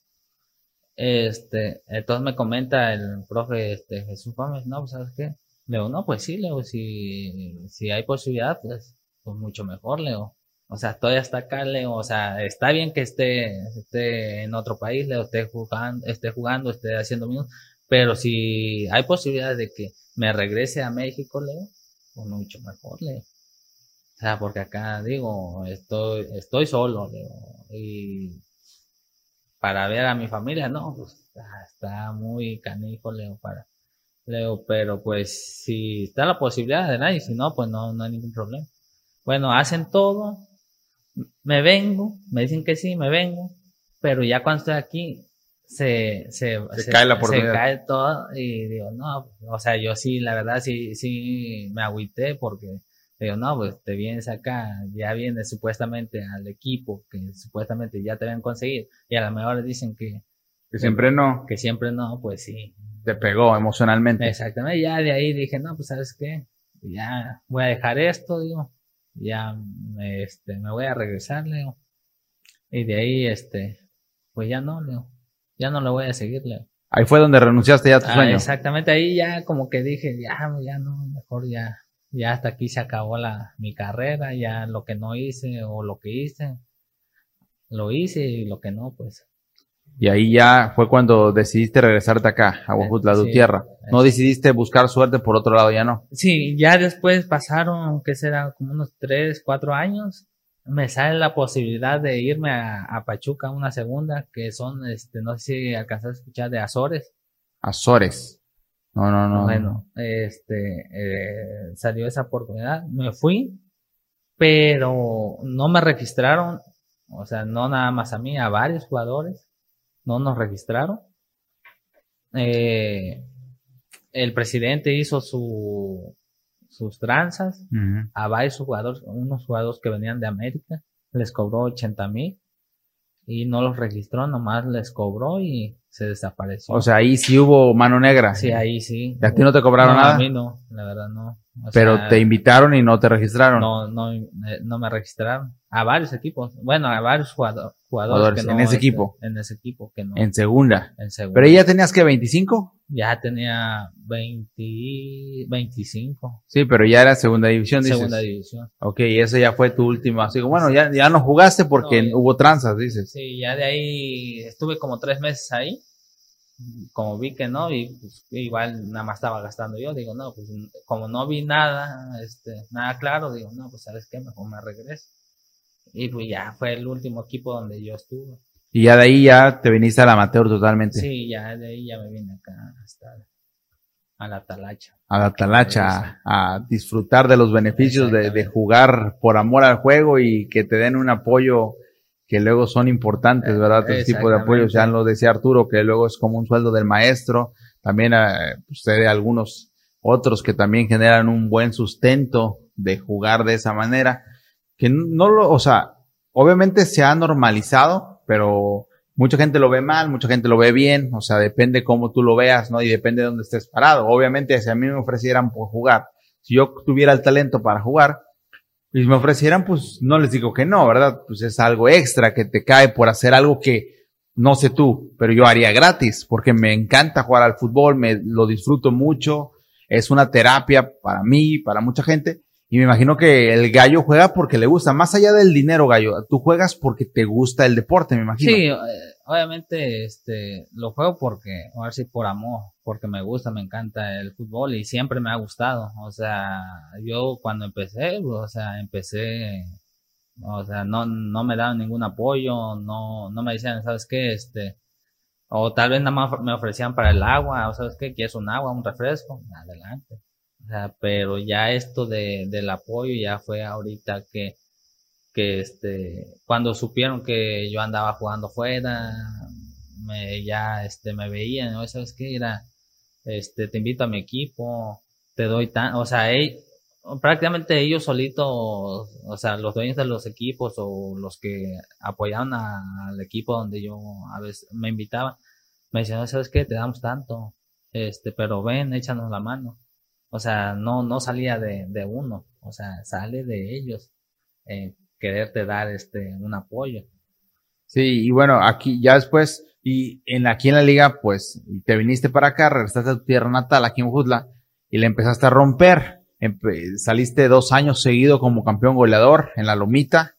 Este, entonces me comenta el profe este, Jesús Gómez, no, pues sabes qué, Leo, no, pues sí, Leo, si, si hay posibilidad, pues, pues mucho mejor, Leo. O sea, todavía está acá, Leo, o sea, está bien que esté, esté en otro país, Leo, esté jugando, esté jugando, esté haciendo minutos, pero si hay posibilidad de que me regrese a México, Leo, pues mucho mejor, Leo. O sea, porque acá digo, estoy, estoy solo, y para ver a mi familia, no, pues está muy canijo, Leo, para, Leo, pero pues si está la posibilidad de nadie, si no, pues no, no hay ningún problema. Bueno, hacen todo, me vengo, me dicen que sí, me vengo, pero ya cuando estoy aquí, se, se, se, cae la Se cae todo y digo, no, o sea, yo sí, la verdad, sí, sí me agüité porque Digo, no, pues te vienes acá, ya vienes supuestamente al equipo que supuestamente ya te habían conseguido y a lo mejor dicen que... Que siempre no. Que siempre no, pues sí. Te pegó emocionalmente. Exactamente, ya de ahí dije, no, pues sabes qué, ya voy a dejar esto, digo, ya me, este, me voy a regresar, Leo. Y de ahí, este, pues ya no, Leo, ya no lo voy a seguir, Leo. Ahí fue donde renunciaste ya a tu ah, sueño. Exactamente, ahí ya como que dije, ya, ya no, mejor ya, ya hasta aquí se acabó la, mi carrera, ya lo que no hice o lo que hice, lo hice y lo que no, pues. Y ahí ya fue cuando decidiste regresarte acá, a Huajutla, tu Sí. tierra. No decidiste buscar suerte por otro lado, ya no. Sí, ya después pasaron, ¿qué será? Como unos tres, cuatro años. Me sale la posibilidad de irme a, a Pachuca, una segunda, que son, este, no sé si alcanzaste a escuchar de Azores. Azores. No, no, no. Bueno, este, eh, salió esa oportunidad, me fui, pero no me registraron, o sea, no nada más a mí, a varios jugadores, no nos registraron. Eh, el presidente hizo su, sus tranzas a varios jugadores, unos jugadores que venían de América, les cobró 80 mil y no los registró, nomás les cobró y se desapareció. O sea, ahí sí hubo mano negra. sí, ahí sí. ¿Y a ti no te cobraron No, nada? A mí no, la verdad no. O Pero sea, te invitaron y no te registraron. no, no, eh, no me registraron. A varios equipos, bueno, a varios jugador- jugadores, Jugadores, que no, en ese este, equipo. En ese equipo que no. En segunda. en segundo. Pero ya tenías que 25. Ya tenía 20, 25. Sí, pero ya era segunda división, dices. Segunda división. Ok, y ese ya fue tu último. Así que bueno, ya, ya no jugaste porque No, ya- hubo tranzas, dices. Sí, ya de ahí estuve como tres meses ahí. Como vi que no, y pues, igual nada más estaba gastando yo, digo, no, pues como no vi nada, este, nada claro, digo, no, pues sabes qué, mejor me regreso. Y pues ya fue el último equipo donde yo estuve. Y ya de ahí ya te viniste al amateur totalmente. Sí, ya de ahí ya me vine acá hasta a la talacha. A la talacha, a, a disfrutar de los beneficios de, de jugar por amor al juego y que te den un apoyo que luego son importantes, ¿verdad? Ese tipo de apoyos, ya lo decía Arturo, que luego es como un sueldo del maestro. También eh, usted algunos otros que también generan un buen sustento de jugar de esa manera. Que no lo, o sea, obviamente se ha normalizado, pero mucha gente lo ve mal, mucha gente lo ve bien, o sea, depende cómo tú lo veas, ¿no? Y depende de dónde estés parado. Obviamente, si a mí me ofrecieran por jugar, si yo tuviera el talento para jugar, y me ofrecieran, pues no les digo que no, ¿verdad? Pues es algo extra que te cae por hacer algo que no sé tú, pero yo haría gratis, porque me encanta jugar al fútbol, me lo disfruto mucho, es una terapia para mí, para mucha gente, y me imagino que el gallo juega porque le gusta, más allá del dinero, gallo, tú juegas porque te gusta el deporte, me imagino. Sí, obviamente este lo juego porque, a ver si por amor, porque me gusta, me encanta el fútbol y siempre me ha gustado. O sea, yo cuando empecé, o sea, empecé, o sea, no, no me daban ningún apoyo, no, no me decían, ¿sabes qué? Este, o tal vez nada más me ofrecían para el agua, o sabes qué, quieres un agua, un refresco, adelante. O sea, pero ya esto de, del apoyo ya fue ahorita que, que este, cuando supieron que yo andaba jugando fuera, me, ya, este, me veían, ¿no? ¿sabes qué? Era, este, te invito a mi equipo, te doy tan, o sea, ell- prácticamente ellos solitos, o sea, los dueños de los equipos o los que apoyaban al equipo donde yo a veces me invitaban, me decían, ¿sabes qué? Te damos tanto, este, pero ven, échanos la mano. O sea, no, no salía de, de uno, o sea, sale de ellos, eh, quererte dar este, un apoyo. Sí, y bueno, aquí ya después, y en aquí en la liga, pues te viniste para acá, regresaste a tu tierra natal, aquí en Juzla, y le empezaste a romper. Saliste dos años seguido como campeón goleador en la Lomita.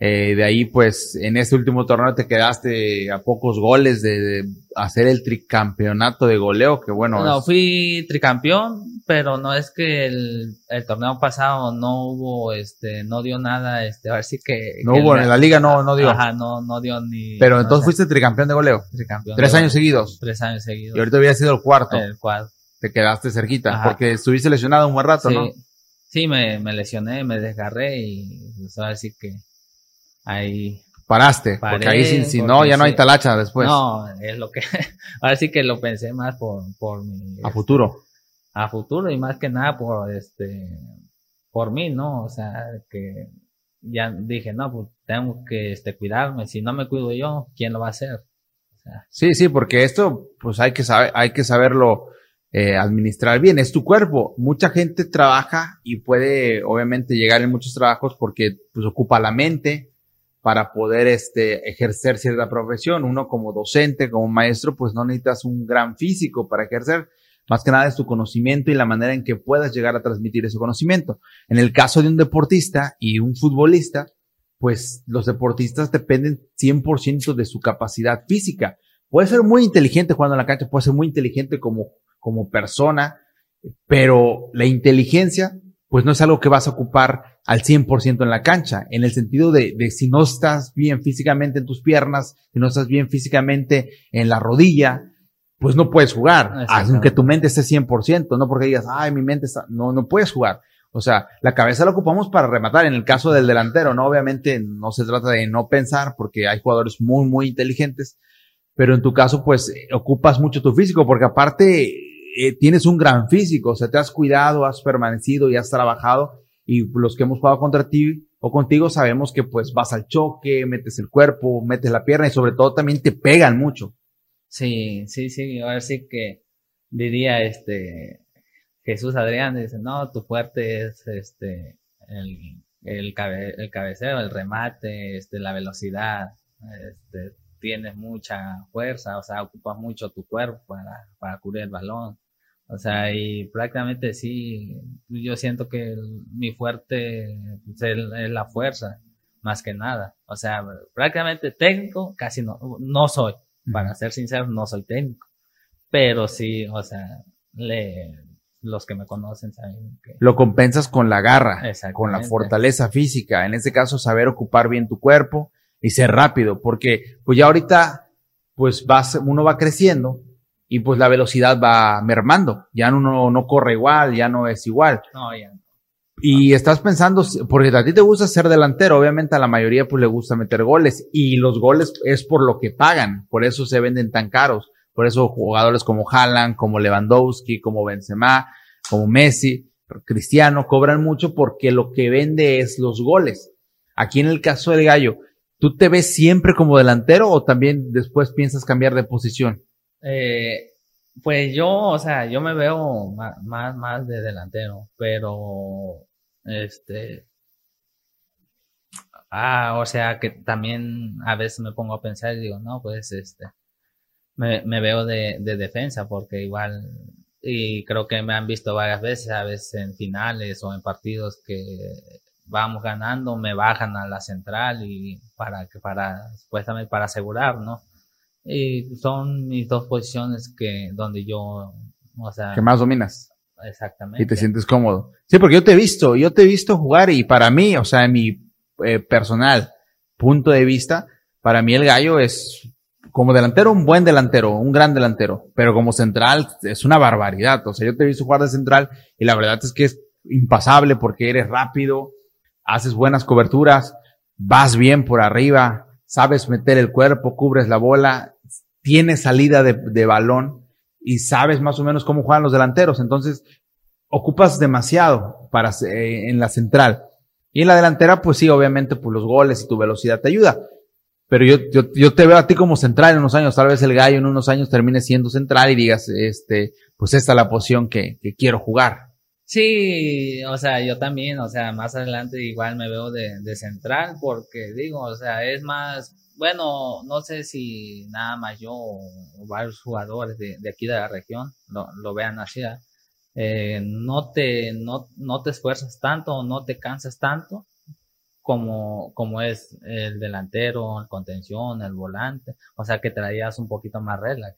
Eh, de ahí, pues, en este último torneo te quedaste a pocos goles de, de hacer el tricampeonato de goleo, que bueno, No, es- fui tricampeón, pero no es que el, el torneo pasado no hubo, este, no dio nada, este, a ver si que. no que hubo, el- en la liga no, no dio. Ajá, no, no dio ni. Pero no entonces sé, fuiste tricampeón de goleo. tricampeón. Tres años seguidos. Tres años seguidos. Y ahorita hubiera sido el cuarto. El cuadro. Te quedaste cerquita, Ajá. porque estuviste lesionado un buen rato, Sí, ¿no? sí me, me lesioné, me desgarré y pues ahora sí que ahí Paraste, Paré, porque ahí si, si no, ya no hay talacha después. no, es lo que ahora sí que lo pensé más por por mi a futuro. a futuro y más que nada por este por mí, ¿no? O sea, que ya dije, no, pues tengo que este cuidarme, si no me cuido yo, ¿quién lo va a hacer? O sea, Sí, sí, porque esto, pues hay que saber, hay que saberlo eh, administrar bien. Es tu cuerpo. Mucha gente trabaja y puede, obviamente, llegar en muchos trabajos porque, pues, ocupa la mente para poder, este, ejercer cierta profesión. Uno como docente, como maestro, pues no necesitas un gran físico para ejercer. Más que nada es tu conocimiento y la manera en que puedas llegar a transmitir ese conocimiento. En el caso de un deportista y un futbolista, pues los deportistas dependen 100% de su capacidad física. puede ser muy inteligente jugando en la cancha, puede ser muy inteligente como, como persona, pero la inteligencia, pues no es algo que vas a ocupar al 100% en la cancha, en el sentido de, de si no estás bien físicamente en tus piernas, si no estás bien físicamente en la rodilla, pues no puedes jugar, aunque tu mente esté 100%, no porque digas, ay, mi mente está, no, no puedes jugar. O sea, la cabeza la ocupamos para rematar. En el caso del delantero, ¿no? Obviamente no se trata de no pensar porque hay jugadores muy, muy inteligentes, pero en tu caso, pues, ocupas mucho tu físico porque aparte eh, tienes un gran físico, o sea, te has cuidado, has permanecido y has trabajado y los que hemos jugado contra ti o contigo sabemos que pues vas al choque, metes el cuerpo, metes la pierna y sobre todo también te pegan mucho. Sí, sí, sí, ahora sí que diría este Jesús Adrián, dice, no, tu fuerte es este el, el, el cabeceo, el remate, este, la velocidad, este, tienes mucha fuerza, o sea, ocupas mucho tu cuerpo para, para cubrir el balón. O sea, y prácticamente sí, yo siento que mi fuerte es, la fuerza, más que nada. O sea, prácticamente técnico casi no, no soy. Para ser sincero, no soy técnico, pero sí, o sea, le, los que me conocen saben que... Lo compensas con la garra, con la fortaleza física, en este caso saber ocupar bien tu cuerpo y ser rápido, porque pues ya ahorita, pues vas, uno va creciendo y pues la velocidad va mermando, ya uno no corre igual, ya no es igual. No, ya y estás pensando, porque a ti te gusta ser delantero, obviamente a la mayoría pues le gusta meter goles y los goles es por lo que pagan, por eso se venden tan caros, por eso jugadores como Haaland, como Lewandowski, como Benzema, como Messi, Cristiano cobran mucho porque lo que vende es los goles. Aquí en el caso del gallo, ¿tú te ves siempre como delantero o también después piensas cambiar de posición? Eh, pues yo, o sea, yo me veo más, más, más de delantero, pero este. Ah, o sea que también a veces me pongo a pensar y digo, no, pues este. Me, me veo de, de defensa porque igual. Y creo que me han visto varias veces, a veces en finales o en partidos que vamos ganando, me bajan a la central y para que para supuestamente para asegurar, ¿no? Y son mis dos posiciones que donde yo, o sea, que más dominas. Exactamente. Y te sientes cómodo. Sí, porque yo te he visto, yo te he visto jugar y para mí, o sea, en mi eh, personal punto de vista, para mí el gallo es como delantero un buen delantero, un gran delantero, pero como central es una barbaridad. O sea, yo te he visto jugar de central y la verdad es que es impasable porque eres rápido, haces buenas coberturas, vas bien por arriba, sabes meter el cuerpo, cubres la bola, tienes salida de, balón y sabes más o menos cómo juegan los delanteros. Entonces, ocupas demasiado para, eh, en la central. Y en la delantera, pues sí, obviamente, pues los goles y tu velocidad te ayuda. Pero yo, yo, yo te veo a ti como central en unos años, tal vez el gallo en unos años termine siendo central y digas, este, pues esta es la posición que, que quiero jugar. Sí, o sea, yo también, o sea, más adelante igual me veo de, de central porque digo, o sea, es más, bueno, no sé si nada más yo o varios jugadores de, de aquí de la región lo, lo vean así, eh, no, te, no, no te esfuerzas tanto, no te cansas tanto como, como es el delantero, el contención, el volante, o sea que traías un poquito más relax.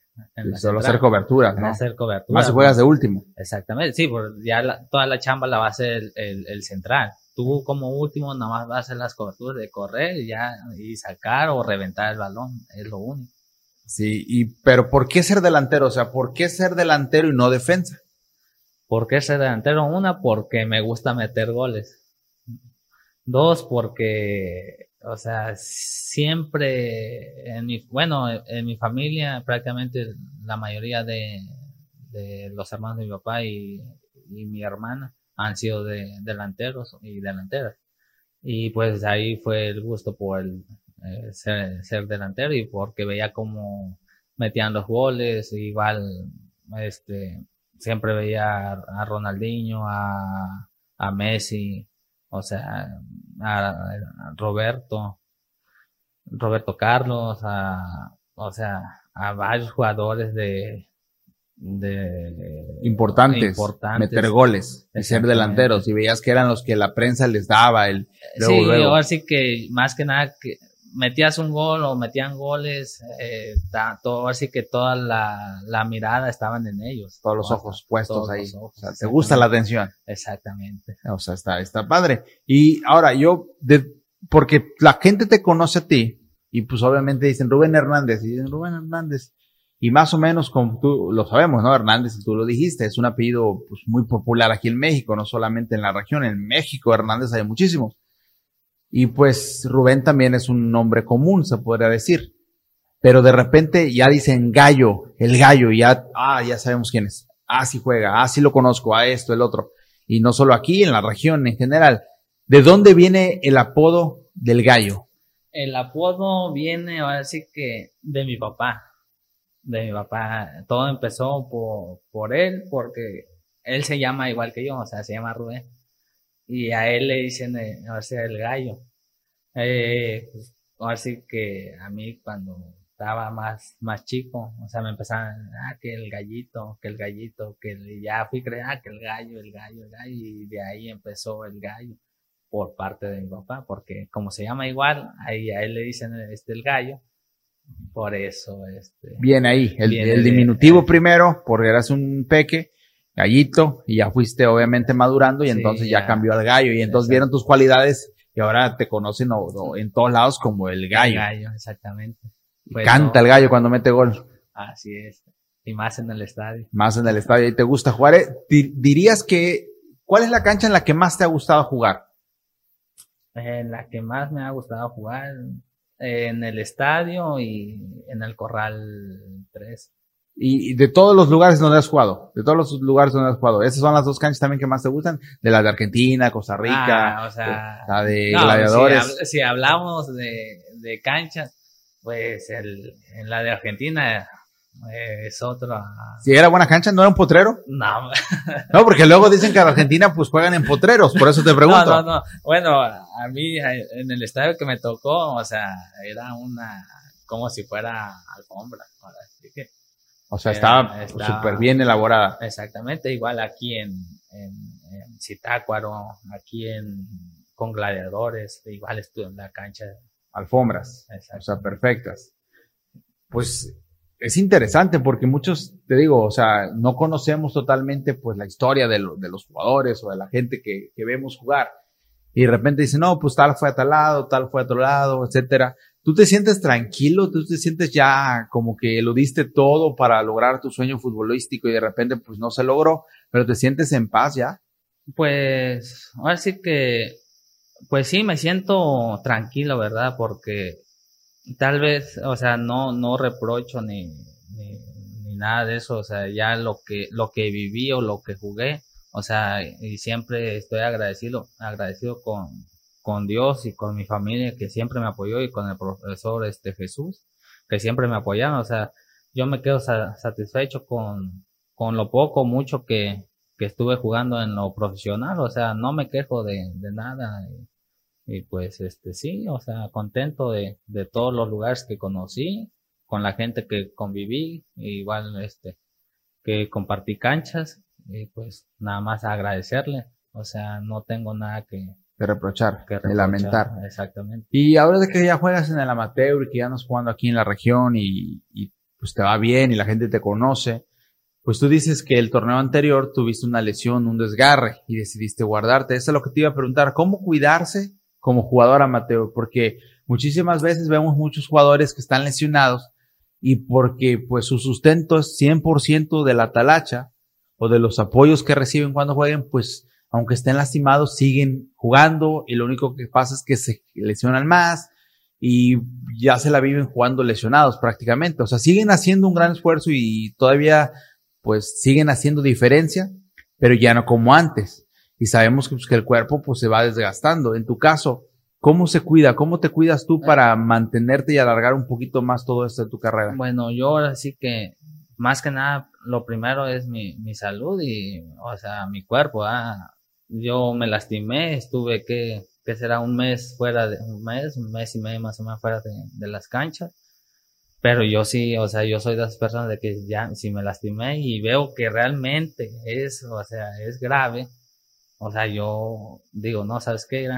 solo hacer cobertura, ¿no? Hacer cobertura. Más si juegas de último. Exactamente, sí, porque ya toda la chamba la va a hacer el, el central tú como último nada más vas a hacer las coberturas de correr y ya y sacar o reventar el balón, es lo único. Sí, y pero ¿por qué ser delantero? O sea, ¿por qué ser delantero y no defensa? ¿Por qué ser delantero? Una, porque me gusta meter goles. Dos, porque, o sea, siempre en mi, bueno, en mi familia prácticamente la mayoría de, de los hermanos de mi papá y, y mi hermana han sido de, delanteros y delanteras. Y pues ahí fue el gusto por el, eh, ser, delantero y porque veía cómo metían los goles, igual este siempre veía a Ronaldinho, a, a Messi, o sea, a, Roberto, Roberto Carlos, a, o sea, a varios jugadores de, de importantes, meter goles, ser delanteros. Y veías que eran los que la prensa les daba el sí, así que más que nada que metías un gol o metían goles, eh, todo, así que toda la, la, mirada estaban en ellos. Todos los ojos puestos ahí. o sea, te gusta la atención. Exactamente. O sea, está, está padre. Y ahora yo, de, porque la gente te conoce a ti y pues obviamente dicen Rubén Hernández y dicen Rubén Hernández. Y más o menos como tú lo sabemos, ¿no? Hernández, tú lo dijiste, es un apellido pues, muy popular aquí en México, no solamente en la región, en México Hernández hay muchísimos. Y pues Rubén también es un nombre común, se podría decir. Pero de repente ya dicen gallo, el gallo, ya, ah, ya sabemos quién es. Ah, sí juega, ah, sí lo conozco, ah, esto, el otro. Y no solo aquí, en la región en general. ¿De dónde viene el apodo del gallo? El apodo viene, a decir que de mi papá. De mi papá. Todo empezó por, por él, porque él se llama igual que yo, o sea, se llama Rubén y a él le dicen, eh, a ver el gallo. Eh, pues, ahora sí que a mí cuando estaba más, más chico, o sea, me empezaban, ah, que el gallito, que el gallito, que ya fui creer, ah, que el gallo, el gallo, el gallo, y de ahí empezó el gallo por parte de mi papá, porque como se llama igual, ahí a él le dicen este el gallo, por eso este. Bien ahí, el, diminutivo primero, porque eras un peque, gallito y ya fuiste obviamente madurando y entonces ya, cambió al gallo y entonces vieron tus cualidades y ahora te conocen en todos lados como el gallo. El gallo, exactamente. Pues canta el gallo cuando mete gol. Así es. Y más en el estadio. Más en el estadio. ¿Y te gusta jugar? Eh, ¿Dirías que cuál es la cancha en la que más te ha gustado jugar? En la que más me ha gustado jugar, en el estadio y en el Corral 3. Y de todos los lugares donde has jugado, de todos los lugares donde has jugado, esas son las dos canchas también que más te gustan, de las de Argentina, Costa Rica, ah, o sea, la de gladiadores. Si, hablamos de, de canchas, pues el, en la de Argentina eh, es otra. Si era buena cancha, ¿no era un potrero? No. no, porque luego dicen que en Argentina pues juegan en potreros, por eso te pregunto. No, no, no. Bueno, a mí en el estadio que me tocó, o sea, era una, como si fuera alfombra. Así que o sea, estaba súper bien elaborada. Exactamente, igual aquí en, en, Citácuaro, aquí en con gladiadores, igual estuve en la cancha. Alfombras, o sea, perfectas. Pues es interesante porque muchos, te digo, o sea, no conocemos totalmente pues la historia de, de los jugadores o de la gente que, que vemos jugar. Y de repente dicen, no, pues tal fue a tal lado, tal fue a otro lado, etcétera tú te sientes tranquilo, tú te sientes ya como que lo diste todo para lograr tu sueño futbolístico y de repente pues no se logró, pero te sientes en paz ya. Pues, ahora sí que, pues sí, me siento tranquilo, ¿verdad? Porque tal vez, o sea, no, no reprocho ni, ni, ni nada de eso, o sea, ya lo que, lo que viví o lo que jugué, o sea, y siempre estoy agradecido, agradecido con, con Dios y con mi familia que siempre me apoyó y con el profesor este Jesús que siempre me apoyaron. O sea, yo me quedo satisfecho con, con lo poco, mucho que, que estuve jugando en lo profesional. O sea, no me quejo de, de nada. Y, pues, este, sí, o sea, contento de, de todos los lugares que conocí, con la gente que conviví, igual, este, que compartí canchas, y pues nada más agradecerle. O sea, no tengo nada que, de reprochar, de lamentar. Exactamente. Y ahora de que ya juegas en el amateur y que ya no jugando aquí en la región y, y, pues te va bien y la gente te conoce, pues tú dices que el torneo anterior tuviste una lesión, un desgarre y decidiste guardarte. Eso es lo que te iba a preguntar, ¿cómo cuidarse como jugador amateur? Porque muchísimas veces vemos muchos jugadores que están lesionados y porque pues su sustento es 100% de la talacha o de los apoyos que reciben cuando jueguen, pues aunque estén lastimados, siguen jugando y lo único que pasa es que se lesionan más y ya se la viven jugando lesionados prácticamente. O sea, siguen haciendo un gran esfuerzo y todavía pues siguen haciendo diferencia, pero ya no como antes. Y sabemos que, pues, el cuerpo pues se va desgastando. En tu caso, ¿cómo se cuida? ¿Cómo te cuidas tú para mantenerte y alargar un poquito más todo esto de tu carrera? Bueno, yo ahora sí que más que nada lo primero es mi, mi salud y, o sea, mi cuerpo, ¿ah? Yo me lastimé, estuve que, que será un mes fuera de, un mes, un mes y medio más o menos fuera de, las canchas. Pero yo sí, o sea, yo soy de esas personas de que ya, si me lastimé y veo que realmente es, o sea, es grave, o sea, yo digo, no, ¿sabes qué?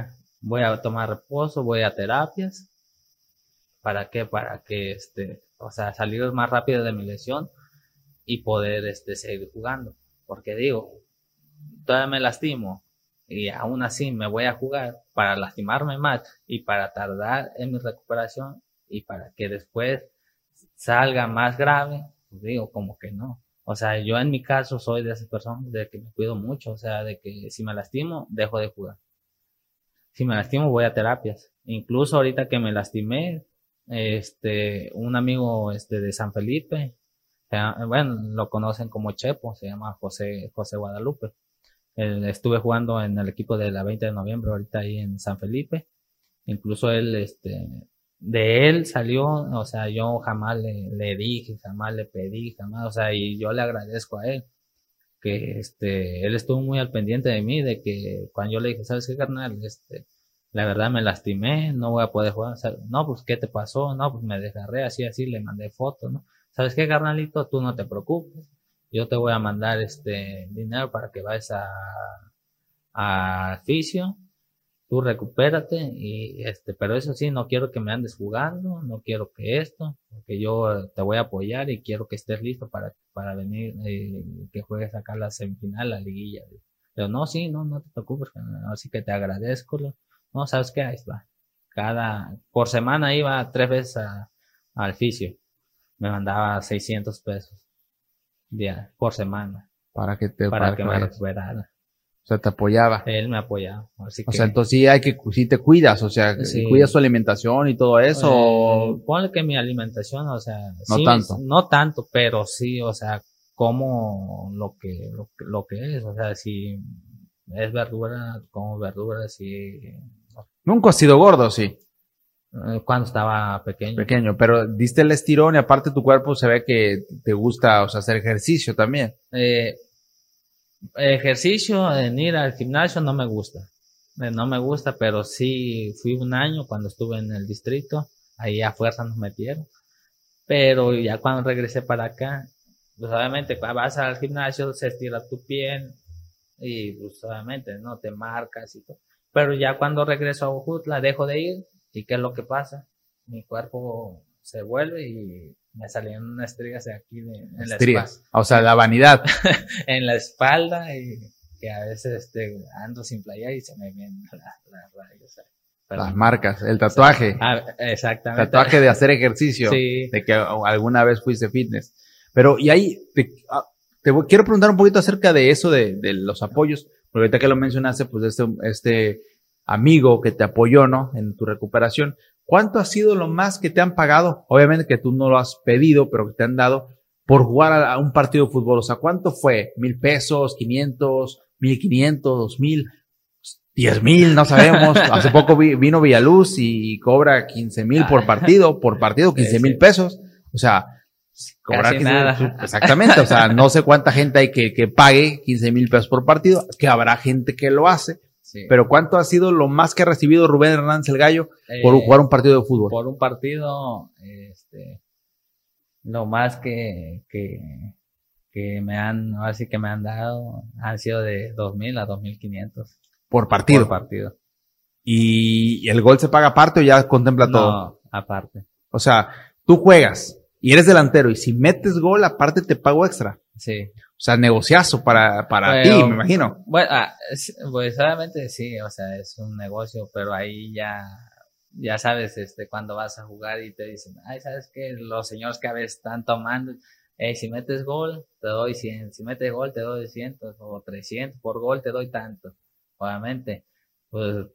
Voy a tomar reposo, voy a terapias ¿Para qué? Para que, este, o sea, salir más rápido de mi lesión y poder, este, seguir jugando. Porque digo, todavía me lastimo y aún así me voy a jugar para lastimarme más y para tardar en mi recuperación y para que después salga más grave, pues digo, como que no. O sea, yo en mi caso soy de esa persona de que me cuido mucho, o sea, de que si me lastimo, dejo de jugar. Si me lastimo, voy a terapias. Incluso ahorita que me lastimé, este, un amigo este, de San Felipe, bueno, lo conocen como Chepo, se llama José, José Guadalupe. Estuve jugando en el equipo de la 20 de noviembre ahorita ahí en San Felipe. Incluso él, este, de él salió, o sea, yo jamás le, le, dije, jamás le pedí, jamás, o sea, y yo le agradezco a él, que este, él estuvo muy al pendiente de mí, de que cuando yo le dije, ¿sabes qué, carnal? Este, la verdad me lastimé, no voy a poder jugar, no, pues, ¿qué te pasó? No, pues me desgarré, así, así, le mandé fotos, ¿no? ¿Sabes qué, carnalito? Tú no te preocupes, yo te voy a mandar este dinero para que vayas a, a tú recupérate y este, pero eso sí, no quiero que me andes jugando, no quiero que esto, porque yo te voy a apoyar y quiero que estés listo para, para venir, eh, que juegues acá la semifinal, la liguilla. Pero no, sí, no, no te preocupes, así que te agradezco. No, ¿sabes qué? Ahí va. Cada, por semana iba tres veces al fisio. Me mandaba 600 pesos día, por semana. Para que te, para, que me recuperara. O sea, te apoyaba. Él me apoyaba. Así o sea, entonces sí hay que, sí te cuidas, o sea, cuidas su alimentación y todo eso. Eh, ponle que mi alimentación, o sea, no tanto. No tanto, pero sí, o sea, como lo que, lo, lo que es, o sea, si es verdura, como verdura, sí. Nunca has sido gordo, sí. Eh, cuando estaba pequeño. Pequeño, pero diste el estirón y aparte tu cuerpo se ve que te gusta, o sea, hacer ejercicio también. Eh, ejercicio, en ir al gimnasio no me gusta. Eh, no me gusta, pero sí fui un año cuando estuve en el distrito. Ahí a fuerza nos metieron. Pero ya cuando regresé para acá, pues obviamente vas al gimnasio, se estira tu piel y pues obviamente no te marcas y todo. Pero ya cuando regreso a Ojutla dejo de ir y ¿qué es lo que pasa? Mi cuerpo se vuelve y me salían unas estrellas de aquí de, en la espalda. O sea, la vanidad. en la espalda y que a veces este, ando sin playa y se me ven las rayas. Las marcas, el tatuaje. Ah, exactamente. Tatuaje de hacer ejercicio. Sí. De que alguna vez fuiste fitness. Pero, y ahí, te, ah, te quiero preguntar un poquito acerca de eso, de, de los apoyos. Porque ahorita que lo mencionaste, pues este, este amigo que te apoyó, ¿no? En tu recuperación. ¿Cuánto ha sido lo más que te han pagado? Obviamente que tú no lo has pedido, pero que te han dado por jugar a, un partido de fútbol. O sea, ¿cuánto fue? ¿Mil pesos? ¿Quinientos? ¿Mil quinientos? ¿Dos mil? ¿Diez mil? No sabemos. Hace poco vino Villaluz y cobra quince mil por partido, por partido quince mil pesos. O sea, cobrar nada. Exactamente. O sea, no sé cuánta gente hay que, que pague quince mil pesos por partido, que habrá gente que lo hace. Pero ¿cuánto ha sido lo más que ha recibido Rubén Hernández el Gallo por eh, jugar un partido de fútbol? Por un partido, este, lo más que, que, que me han, así que me han dado, han sido de 2.000 a 2.500. Por partido. Por partido. ¿Y el gol se paga aparte o ya contempla todo? No, aparte. O sea, tú juegas y eres delantero y si metes gol aparte te pago extra. Sí. O sea, negociazo para, para ti, me imagino. Bueno, ah, pues obviamente sí, o sea, es un negocio, pero ahí ya, ya sabes, este, cuando vas a jugar y te dicen, ay, ¿sabes qué? Los señores que a veces están tomando, hey, si metes gol, te doy 100, si metes gol, te doy 200 o 300, por gol te doy tanto. Obviamente, pues,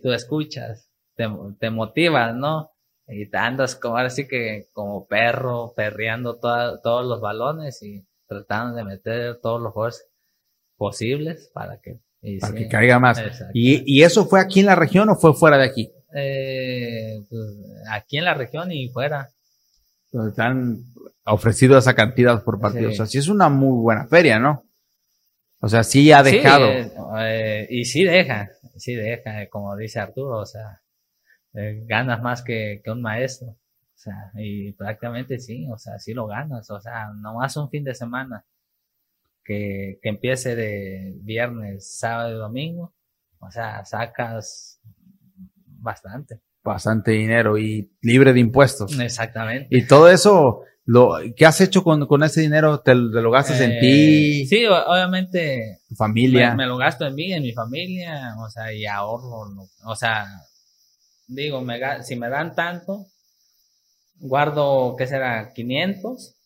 tú escuchas, te, te motivas, ¿no? Y te andas como, ahora sí que como perro, perreando todos los balones y tratando de meter todos los jugadores posibles para que para que caiga más. ¿Y, ¿Y, eso fue aquí en la región o fue fuera de aquí? Eh, pues, aquí en la región y fuera. Han ofrecido esa cantidad por partido. O sea, sí es una muy buena feria, ¿no? O sea, sí ha dejado. Sí, eh, y sí deja, sí deja, como dice Arturo, o sea, eh, ganas más que, que un maestro. O sea, y prácticamente sí, o sea, sí lo ganas, o sea, no más un fin de semana que, que empiece de viernes, sábado y domingo, o sea, sacas bastante. Bastante dinero y libre de impuestos. Exactamente. Y todo eso, lo, ¿qué has hecho con, con ese dinero? ¿Te, lo gastas en Eh, ti? Sí, obviamente ¿Tu familia? me, me lo gasto en mí, en mi familia, o sea, y ahorro, o sea, digo, me, si me dan tanto, guardo, ¿qué será? 500,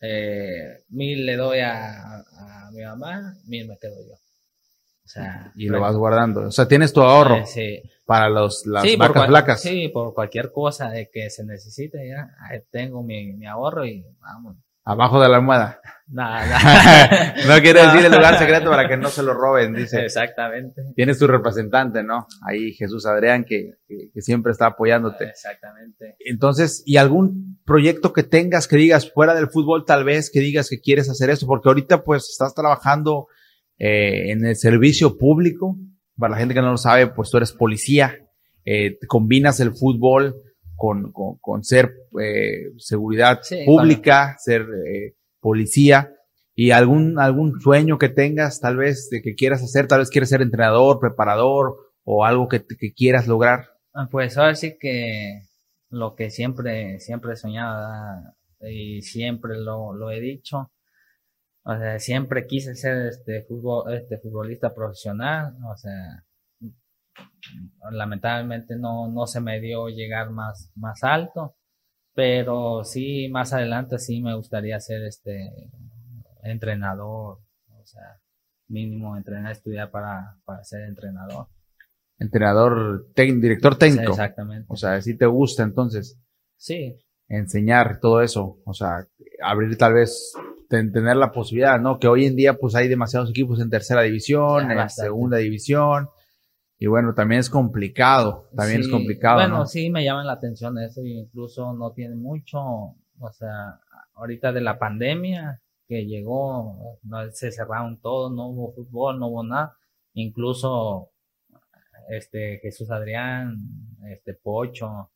eh, mil le doy a, a mi mamá, mil me quedo yo. O sea, y lo vas guardando. O sea, tienes tu ahorro eh, sí. para los, las Sí, vacas flacas. Sí, por cualquier cosa de que se necesite, ya, ahí tengo mi, mi ahorro y vamos. Abajo de la almohada. Nada, no quiere decir el lugar secreto para que no se lo roben, dice. Exactamente. Tienes tu representante, ¿no? Ahí Jesús Adrián, que, que- que siempre está apoyándote. Exactamente. Entonces, ¿y algún proyecto que tengas que digas fuera del fútbol, tal vez que digas que quieres hacer esto? Porque ahorita pues estás trabajando eh, en el servicio público. Para la gente que no lo sabe, pues tú eres policía. Eh, combinas el fútbol con, con, con ser eh, seguridad Sí, pública, ser eh, policía. Y algún, algún sueño que tengas, tal vez, de que quieras hacer, tal vez quieres ser entrenador, preparador o algo que, que quieras lograr. Ah, Pues ahora sí que lo que siempre, siempre he soñado ¿verdad? y siempre lo, lo he dicho. O sea, siempre quise ser este fútbol, este futbolista profesional. O sea, lamentablemente no, no se me dio llegar más, más alto. Pero sí, más adelante sí me gustaría ser este entrenador. O sea, mínimo entrenar, estudiar para, para ser entrenador. Entrenador, director técnico. Exactamente. O sea, si te gusta entonces Sí, enseñar todo eso, o sea, abrir tal vez, ten- tener la posibilidad, ¿no? Que hoy en día pues hay demasiados equipos en tercera división, en bastante. segunda división, y bueno, también es complicado, también es complicado, Bueno, ¿no? sí me llama la atención eso y incluso no tiene mucho, o sea, ahorita de la pandemia que llegó, no, se cerraron todos, no hubo fútbol, no hubo nada, incluso este Jesús Adrián, este Pocho,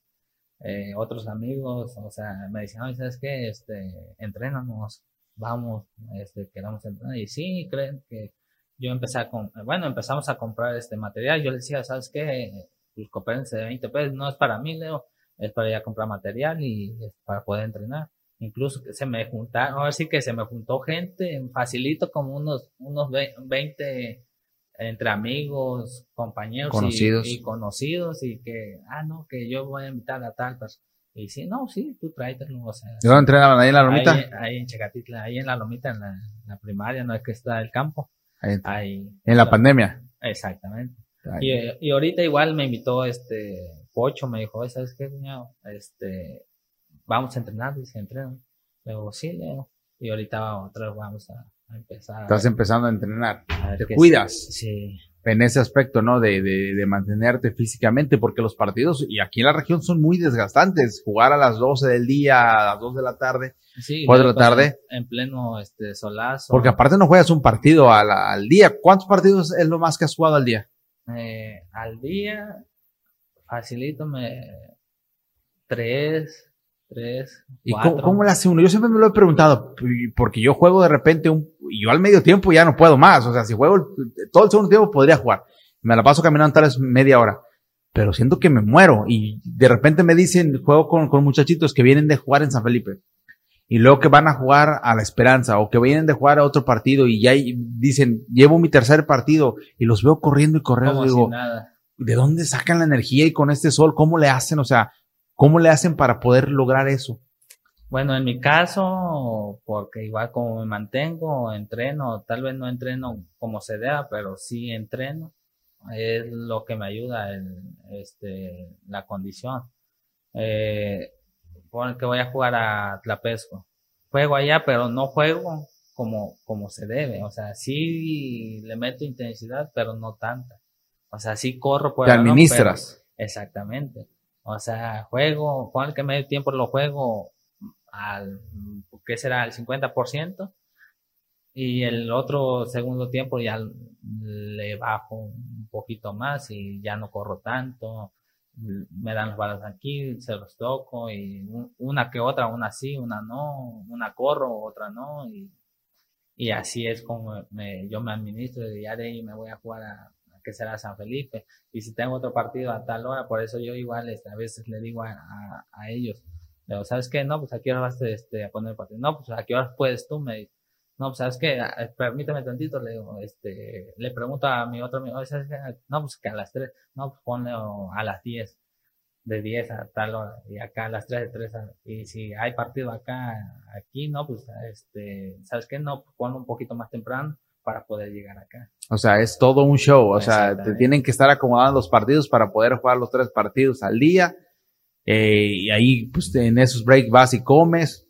eh, otros amigos, o sea, me decían, "Oye, ¿sabes qué? Este, entrénanos, vamos, este, queramos entrenar, y sí, creen que yo empecé a, bueno, empezamos a comprar este material, yo les decía, ¿sabes qué? Pues coopérense de 20 pesos, no es para mí, Leo, es para ir a comprar material y es para poder entrenar. Incluso que se me juntaron, ahora sí que se me juntó gente, facilito como unos, unos ve- 20 entre amigos, compañeros y- Conocidos. Y, conocidos y que, ah, no, que yo voy a invitar a tal persona. Y sí, no, sí, tú tráetelo, o sea. ¿Y dónde entrenaban? ¿Ahí en la lomita? Ahí, ahí en Chacatitla, ahí en la lomita, en la, en la primaria, no es que está el campo. Ahí, en la pandemia. Exactamente. Y, y ahorita igual me invitó este Pocho, me dijo, "Oye, ¿sabes qué, cuñado? Este, vamos a entrenar, dice. Le digo, sí, Leo. Y ahorita otra vez vamos a, a empezar. Estás empezando a entrenar. a te cuidas. Sí, en ese aspecto, ¿no? De, de, de mantenerte físicamente, porque los partidos, y aquí en la región son muy desgastantes, jugar a las 12 del día, a las 2 de la tarde, sí. ¿Cuatro de luego, la tarde? En, en pleno este solazo. porque aparte no juegas un partido a la- al día. ¿Cuántos partidos es lo más que has jugado al día? Eh, al día, facilito, me. Tres, tres, ¿Y cuatro. cómo, cómo le hace uno? Yo siempre me lo he preguntado, porque yo juego de repente un, y yo al medio tiempo ya no puedo más. O sea, si juego todo el segundo tiempo podría jugar. Me la paso caminando tal vez media hora. Pero siento que me muero. Y de repente me dicen, juego con, con muchachitos que vienen de jugar en San Felipe. Y luego que van a jugar a la Esperanza o que vienen de jugar a otro partido y ya dicen, llevo mi tercer partido y los veo corriendo y corriendo. Como Digo, si nada. ¿de dónde sacan la energía y con este sol? ¿Cómo le hacen? O sea, ¿cómo le hacen para poder lograr eso? Bueno, en mi caso, porque igual como me mantengo, entreno, tal vez no entreno como se deba, pero sí entreno, es lo que me ayuda en este, la condición. Eh, pon que voy a jugar a Tlapesco. Juego allá, pero no juego como, como se debe. O sea, sí le meto intensidad, pero no tanta. O sea, sí corro por Te administras. pero- exactamente. O sea, juego, pon que medio tiempo lo juego al, ¿qué será? Al 50%. Y el otro segundo tiempo ya le bajo un poquito más y ya no corro tanto. Me dan los balones aquí, se los toco y un- una que otra, una sí, una no, una corro, otra no. Y, y así es como me- yo me administro y ya de ahí me voy a jugar a que será San Felipe. Y si tengo otro partido a tal hora, por eso yo igual este, a veces le digo a, a, ellos, digo, ¿sabes qué? No, pues a qué hora vas este, a poner el partido. No, pues a qué hora puedes tú, me No, pues sabes qué, permítame tantito, le digo, este, le pregunto a mi otro amigo. No, pues que a las 3, no, pues ponle a las 10 de 10 a tal hora y acá a las 3 de 3 y si hay partido acá aquí no pues este sabes qué no pon un poquito más temprano para poder llegar acá o sea es todo un show o sea te tienen que estar acomodando los partidos para poder jugar los tres partidos al día eh, y ahí pues en esos breaks vas y comes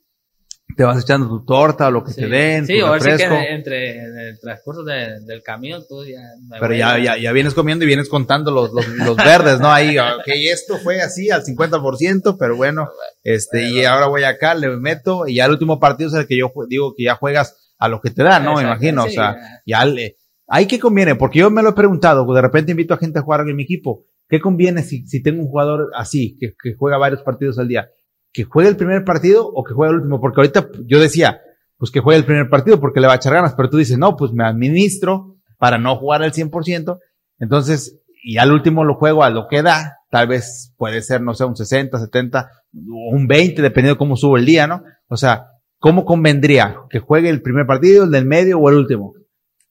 te vas echando tu torta o lo que te den. Sí, o sea que entre en el transcurso del camino tú ya... Pero ya, ya, ya, vienes comiendo y vienes contando los, los, los verdes, ¿no? Ahí, ok, esto fue así al 50%, pero bueno, este, y ahora voy acá, le meto, y ya el último partido es el que yo digo que ya juegas a lo que te da, ¿no? Me imagino, o sea, ya le... Ahí que conviene, porque yo me lo he preguntado, de repente invito a gente a jugar en mi equipo. ¿Qué conviene si, si tengo un jugador así, que, que juega varios partidos al día? que juegue el primer partido o que juegue el último, porque ahorita yo decía, pues que juegue el primer partido porque le va a echar ganas, pero tú dices, no, pues me administro para no jugar al 100%, entonces, y al último lo juego a lo que da, tal vez puede ser, no sé, un 60, 70, un 20, dependiendo de cómo subo el día, ¿no? O sea, ¿cómo convendría que juegue el primer partido, el del medio o el último?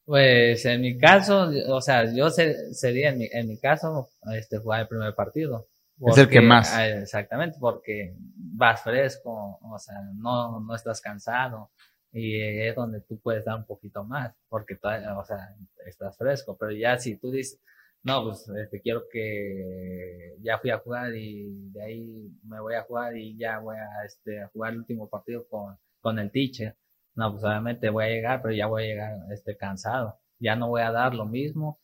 Pues en mi caso, o sea, yo sería en mi, en mi caso, este, jugar el primer partido es el que más. Ah, exactamente, porque vas fresco, o sea, no, no estás cansado y es donde tú puedes dar un poquito más, porque o sea, estás fresco, pero ya si tú dices, no, pues este, quiero que ya fui a jugar y de ahí me voy a jugar y ya voy a, este, a jugar el último partido con, con el teacher, no, pues obviamente voy a llegar, pero ya voy a llegar este, cansado, ya no voy a dar lo mismo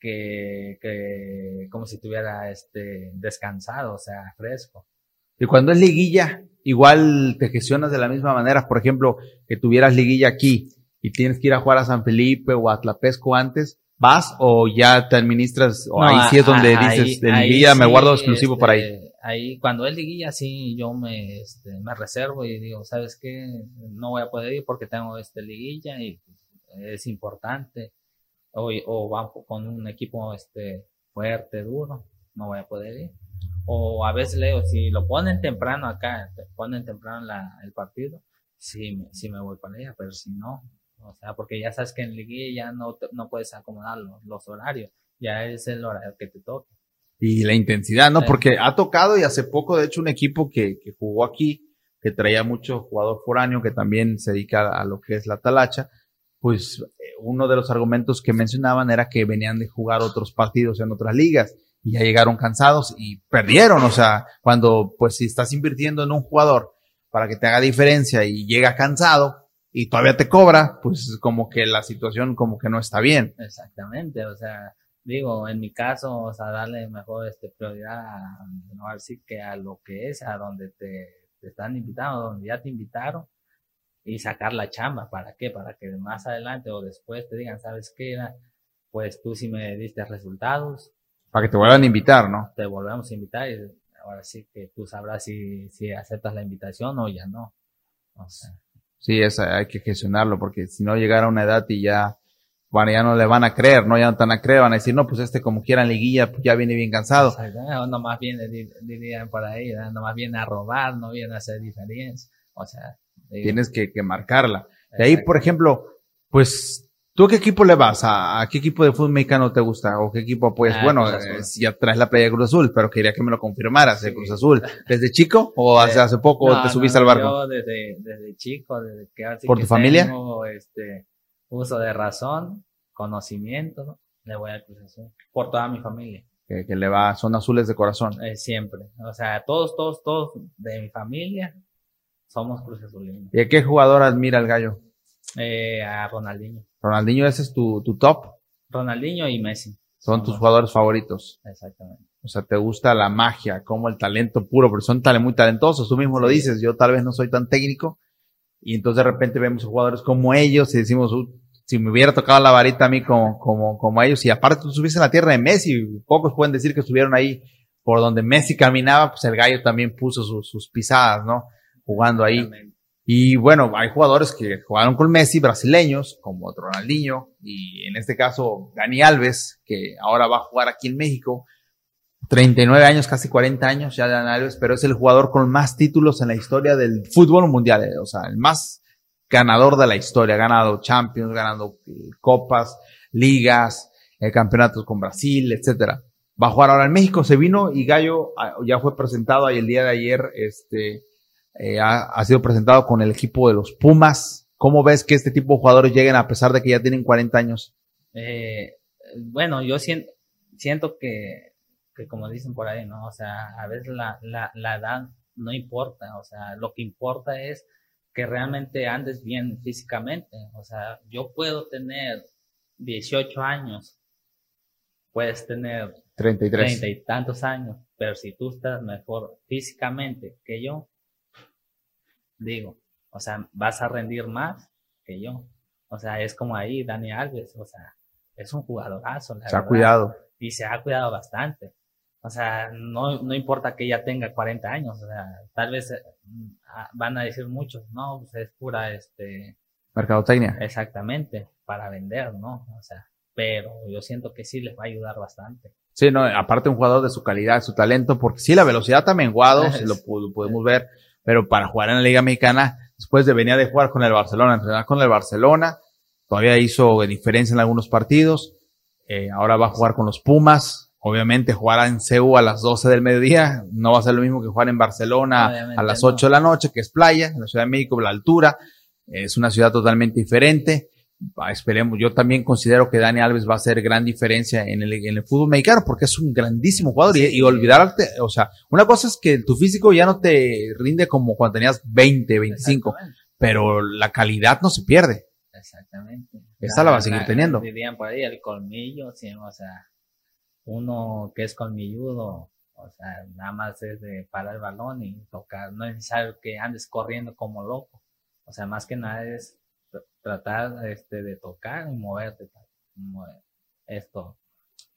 que, que como si tuviera este descansado, o sea, fresco. Y cuando es liguilla, igual te gestionas de la misma manera, por ejemplo, que tuvieras liguilla aquí y tienes que ir a jugar a San Felipe o a Tlapesco antes, ¿vas o ya te administras? O ahí sí es donde dices, de liguilla me guardo exclusivo para ahí. Ahí, cuando es liguilla, sí, yo me, este, me reservo y digo, ¿sabes qué? No voy a poder ir porque tengo este liguilla y es importante o, o va con un equipo este, fuerte, duro, no voy a poder ir. O a veces leo, si lo ponen temprano acá, ponen temprano la, el partido, sí, sí me voy para ella, pero si no, o sea, porque ya sabes que en liguilla ya no, no puedes acomodar los, horarios, ya es el horario que te toca. Y la intensidad, ¿no? Porque ha tocado y hace poco, de hecho, un equipo que, que jugó aquí, que traía mucho jugador foráneo, que también se dedica a lo que es la talacha, pues uno de los argumentos que mencionaban era que venían de jugar otros partidos en otras ligas y ya llegaron cansados y perdieron. O sea, cuando pues si estás invirtiendo en un jugador para que te haga diferencia y llega cansado y todavía te cobra, pues como que la situación como que no está bien. Exactamente, o sea, digo, en mi caso, o sea, darle mejor este prioridad a, no decir que a lo que es, a donde te, te están invitando, donde ya te invitaron y sacar la chamba. ¿Para qué? Para que más adelante o después te digan, ¿sabes qué? Pues tú sí me diste resultados. Para que te vuelvan a invitar, ¿no? Te volvemos a invitar y ahora sí que tú sabrás si, si aceptas la invitación o ya no. O sea. Sí, eso hay que gestionarlo porque si no llegara a una edad y ya, bueno, ya no le van a creer, ¿no? Ya no están a creer, van a decir, no, pues este como quiera en liguilla, pues ya viene bien cansado. no nomás viene, dirían por ahí, ¿no? nomás viene a robar, no viene a hacer diferencia. O sea, Tienes que, que marcarla. De ahí, por ejemplo, pues, ¿tú a qué equipo le vas? ¿A, qué equipo de fútbol mexicano te gusta? ¿O qué equipo apoyas? Ah, bueno, eh, ya traes la playa de Cruz Azul, pero quería que me lo confirmaras, de Cruz Azul. ¿Desde chico o hace, hace poco te subiste al barco? Yo desde, desde chico, desde que ¿Por tu familia? Tengo, este, uso de razón, conocimiento, le voy a Cruz Azul. Por toda mi familia. Que, que le va, son azules de corazón. Eh, siempre. O sea, todos, todos, todos de mi familia somos Cruz Azulinos. ¿Y a qué jugador admira el gallo? Eh, a Ronaldinho. Ronaldinho, ese es tu, tu top. Ronaldinho y Messi. Son tus jugadores favoritos. Exactamente. O sea, te gusta la magia, como el talento puro, porque son muy talentosos. Tú mismo lo dices. Yo tal vez no soy tan técnico. Y entonces de repente vemos jugadores como ellos y decimos, si me hubiera tocado la varita a mí como, como, como ellos. Y aparte tú subiste en la tierra de Messi. Pocos pueden decir que estuvieron ahí por donde Messi caminaba, pues el gallo también puso sus pisadas, ¿no? jugando ahí. Y bueno, hay jugadores que jugaron con Messi, brasileños, como Ronaldinho, y en este caso Dani Alves, que ahora va a jugar aquí en México. 39 años, casi 40 años ya Dani Alves, pero es el jugador con más títulos en la historia del fútbol mundial, eh, o sea, el más ganador de la historia, ganado Champions, ganado eh, copas, ligas, eh, campeonatos con Brasil, etcétera. Va a jugar ahora en México, se vino y Gallo ah, ya fue presentado ahí el día de ayer, este, ha, sido presentado con el equipo de los Pumas. ¿Cómo ves que este tipo de jugadores lleguen a pesar de que ya tienen 40 años? Bueno, yo siento, siento que, que, como dicen por ahí, ¿no? O sea, a veces la, la, la edad no importa, o sea, lo que importa es que realmente andes bien físicamente. O sea, yo puedo tener 18 años, puedes tener 33. 30 y tantos años, pero si tú estás mejor físicamente que yo, digo, o sea, vas a rendir más que yo. O sea, es como ahí Dani Alves, o sea, es un jugadorazo. se ha cuidado. Y se ha cuidado bastante. O sea, no, no importa que ella tenga 40 años, o sea, tal vez eh, ah, van a decir muchos, no, pues es pura, este... Mercadotecnia. Exactamente, para vender, ¿no? O sea, pero yo siento que sí les va a ayudar bastante. Sí, no, aparte un jugador de su calidad, su talento, porque sí, la velocidad también guado, lo, lo podemos ver, pero para jugar en la Liga Mexicana, después de venir de jugar con el Barcelona, entrenar con el Barcelona, todavía hizo diferencia en algunos partidos, eh, ahora va a jugar con los Pumas, obviamente jugar en CEU a las 12 del mediodía, no va a ser lo mismo que jugar en Barcelona a las 8 de la noche, que es playa, en la Ciudad de México, la altura, es una ciudad totalmente diferente, esperemos, yo también considero que Dani Alves va a hacer gran diferencia en el, en el fútbol mexicano porque es un grandísimo jugador y, olvidarte, o sea, una cosa es que tu físico ya no te rinde como cuando tenías 20, 25, pero la calidad no se pierde. Exactamente. Esta la, va a seguir teniendo. Dirían por ahí el colmillo, sí, o sea, uno que es colmilludo, o sea, nada más es de parar el balón y tocar, no es necesario que andes corriendo como loco, o sea, más que nada es tratar este, de tocar y moverte. esto.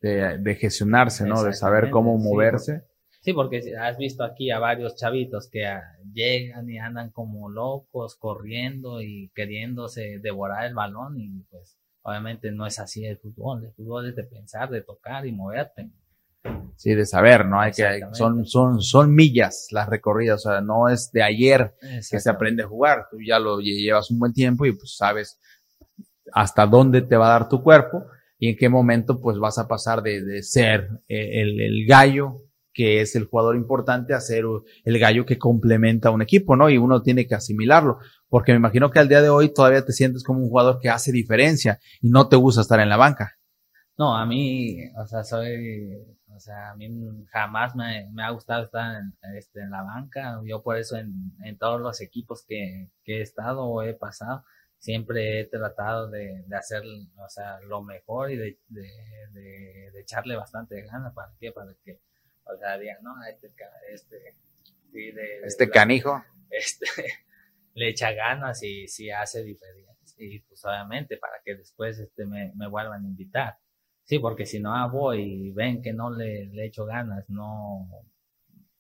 De, gestionarse, ¿no? De saber cómo moverse. Sí, porque has visto aquí a varios chavitos que ah, llegan y andan como locos, corriendo y queriéndose devorar el balón y pues obviamente no es así el fútbol. El fútbol es de pensar, de tocar y moverte. Sí, de saber, ¿no? Hay que, son, son, son millas las recorridas, o sea, no es de ayer que se aprende a jugar. Tú ya lo llevas un buen tiempo y pues sabes hasta dónde te va a dar tu cuerpo y en qué momento pues vas a pasar de, de ser eh, el, el, gallo que es el jugador importante a ser el gallo que complementa a un equipo, ¿no? Y uno tiene que asimilarlo, porque me imagino que al día de hoy todavía te sientes como un jugador que hace diferencia y no te gusta estar en la banca. No, a mí, o sea, soy o sea, a mí jamás me, ha gustado estar en, este, en la banca. Yo por eso en, todos los equipos que, he estado o he pasado, siempre he tratado de, hacer o sea, lo mejor y de, de, de, echarle bastante ganas para que, para que, o sea, digan, no, este, este, sí, de, este canijo, este, le echa ganas y sí hace diferencia. Y pues obviamente para que después este, me, me vuelvan a invitar. Sí, porque si no voy y ven que no le, le echo ganas, no,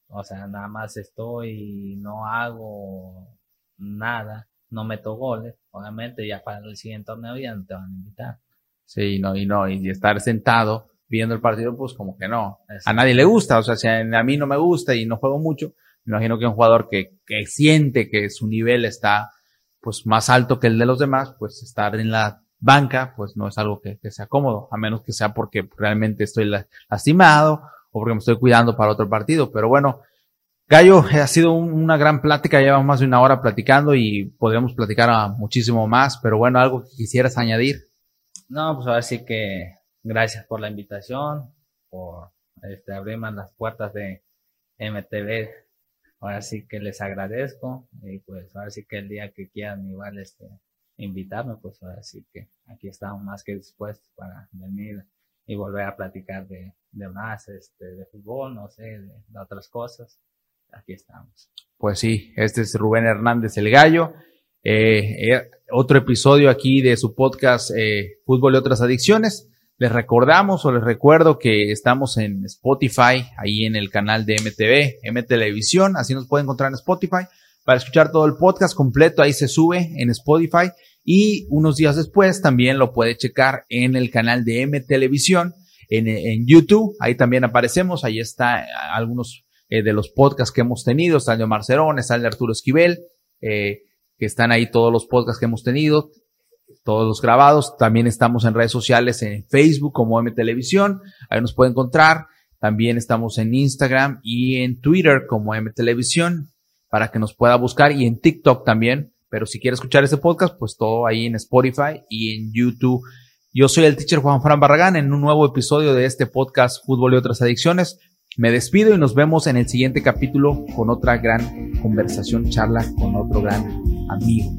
o sea, nada más estoy, no hago nada, no meto goles, obviamente ya para el siguiente torneo ya no te van a invitar. Sí, no, y no, y estar sentado viendo el partido, pues como que no. A nadie le gusta, o sea, si a mí no me gusta y no juego mucho, me imagino que un jugador que, que siente que su nivel está pues más alto que el de los demás, pues estar en la banca, pues no es algo que, sea cómodo, a menos que sea porque realmente estoy lastimado o porque me estoy cuidando para otro partido. Pero bueno, Gallo, ha sido una gran plática, llevamos más de una hora platicando y podríamos platicar muchísimo más, pero bueno, algo que quisieras añadir. No, pues ahora sí que gracias por la invitación, por este, abrirme las puertas de MTV. Ahora sí que les agradezco y pues ahora sí que el día que quieran igual este, invitarme, pues ahora sí que aquí estamos más que dispuestos para venir y volver a platicar de, de más, este, de fútbol, no sé, de, otras cosas. Aquí estamos. Pues sí, este es Rubén Hernández el Gallo. Eh, eh, otro episodio aquí de su podcast eh, Fútbol y otras adicciones. Les recordamos o les recuerdo que estamos en Spotify, ahí en el canal de MTV, M Televisión, así nos pueden encontrar en Spotify. para escuchar todo el podcast completo. Ahí se sube en Spotify y unos días después también lo puede checar en el canal de M Televisión, en, YouTube. Ahí también aparecemos. Ahí está algunos eh, de los podcasts que hemos tenido. Está el de Marcerón, está el de Arturo Esquivel, eh, que están ahí todos los podcasts que hemos tenido todos los grabados. También estamos en redes sociales, en Facebook como M Televisión. Ahí nos puede encontrar. También estamos en Instagram y en Twitter como M Televisión para que nos pueda buscar y en TikTok también. Pero si quiere escuchar este podcast, pues todo ahí en Spotify y en YouTube. Yo soy el teacher Juan Fran Barragán en un nuevo episodio de este podcast Fútbol y otras adicciones. Me despido y nos vemos en el siguiente capítulo con otra gran conversación, charla con otro gran amigo.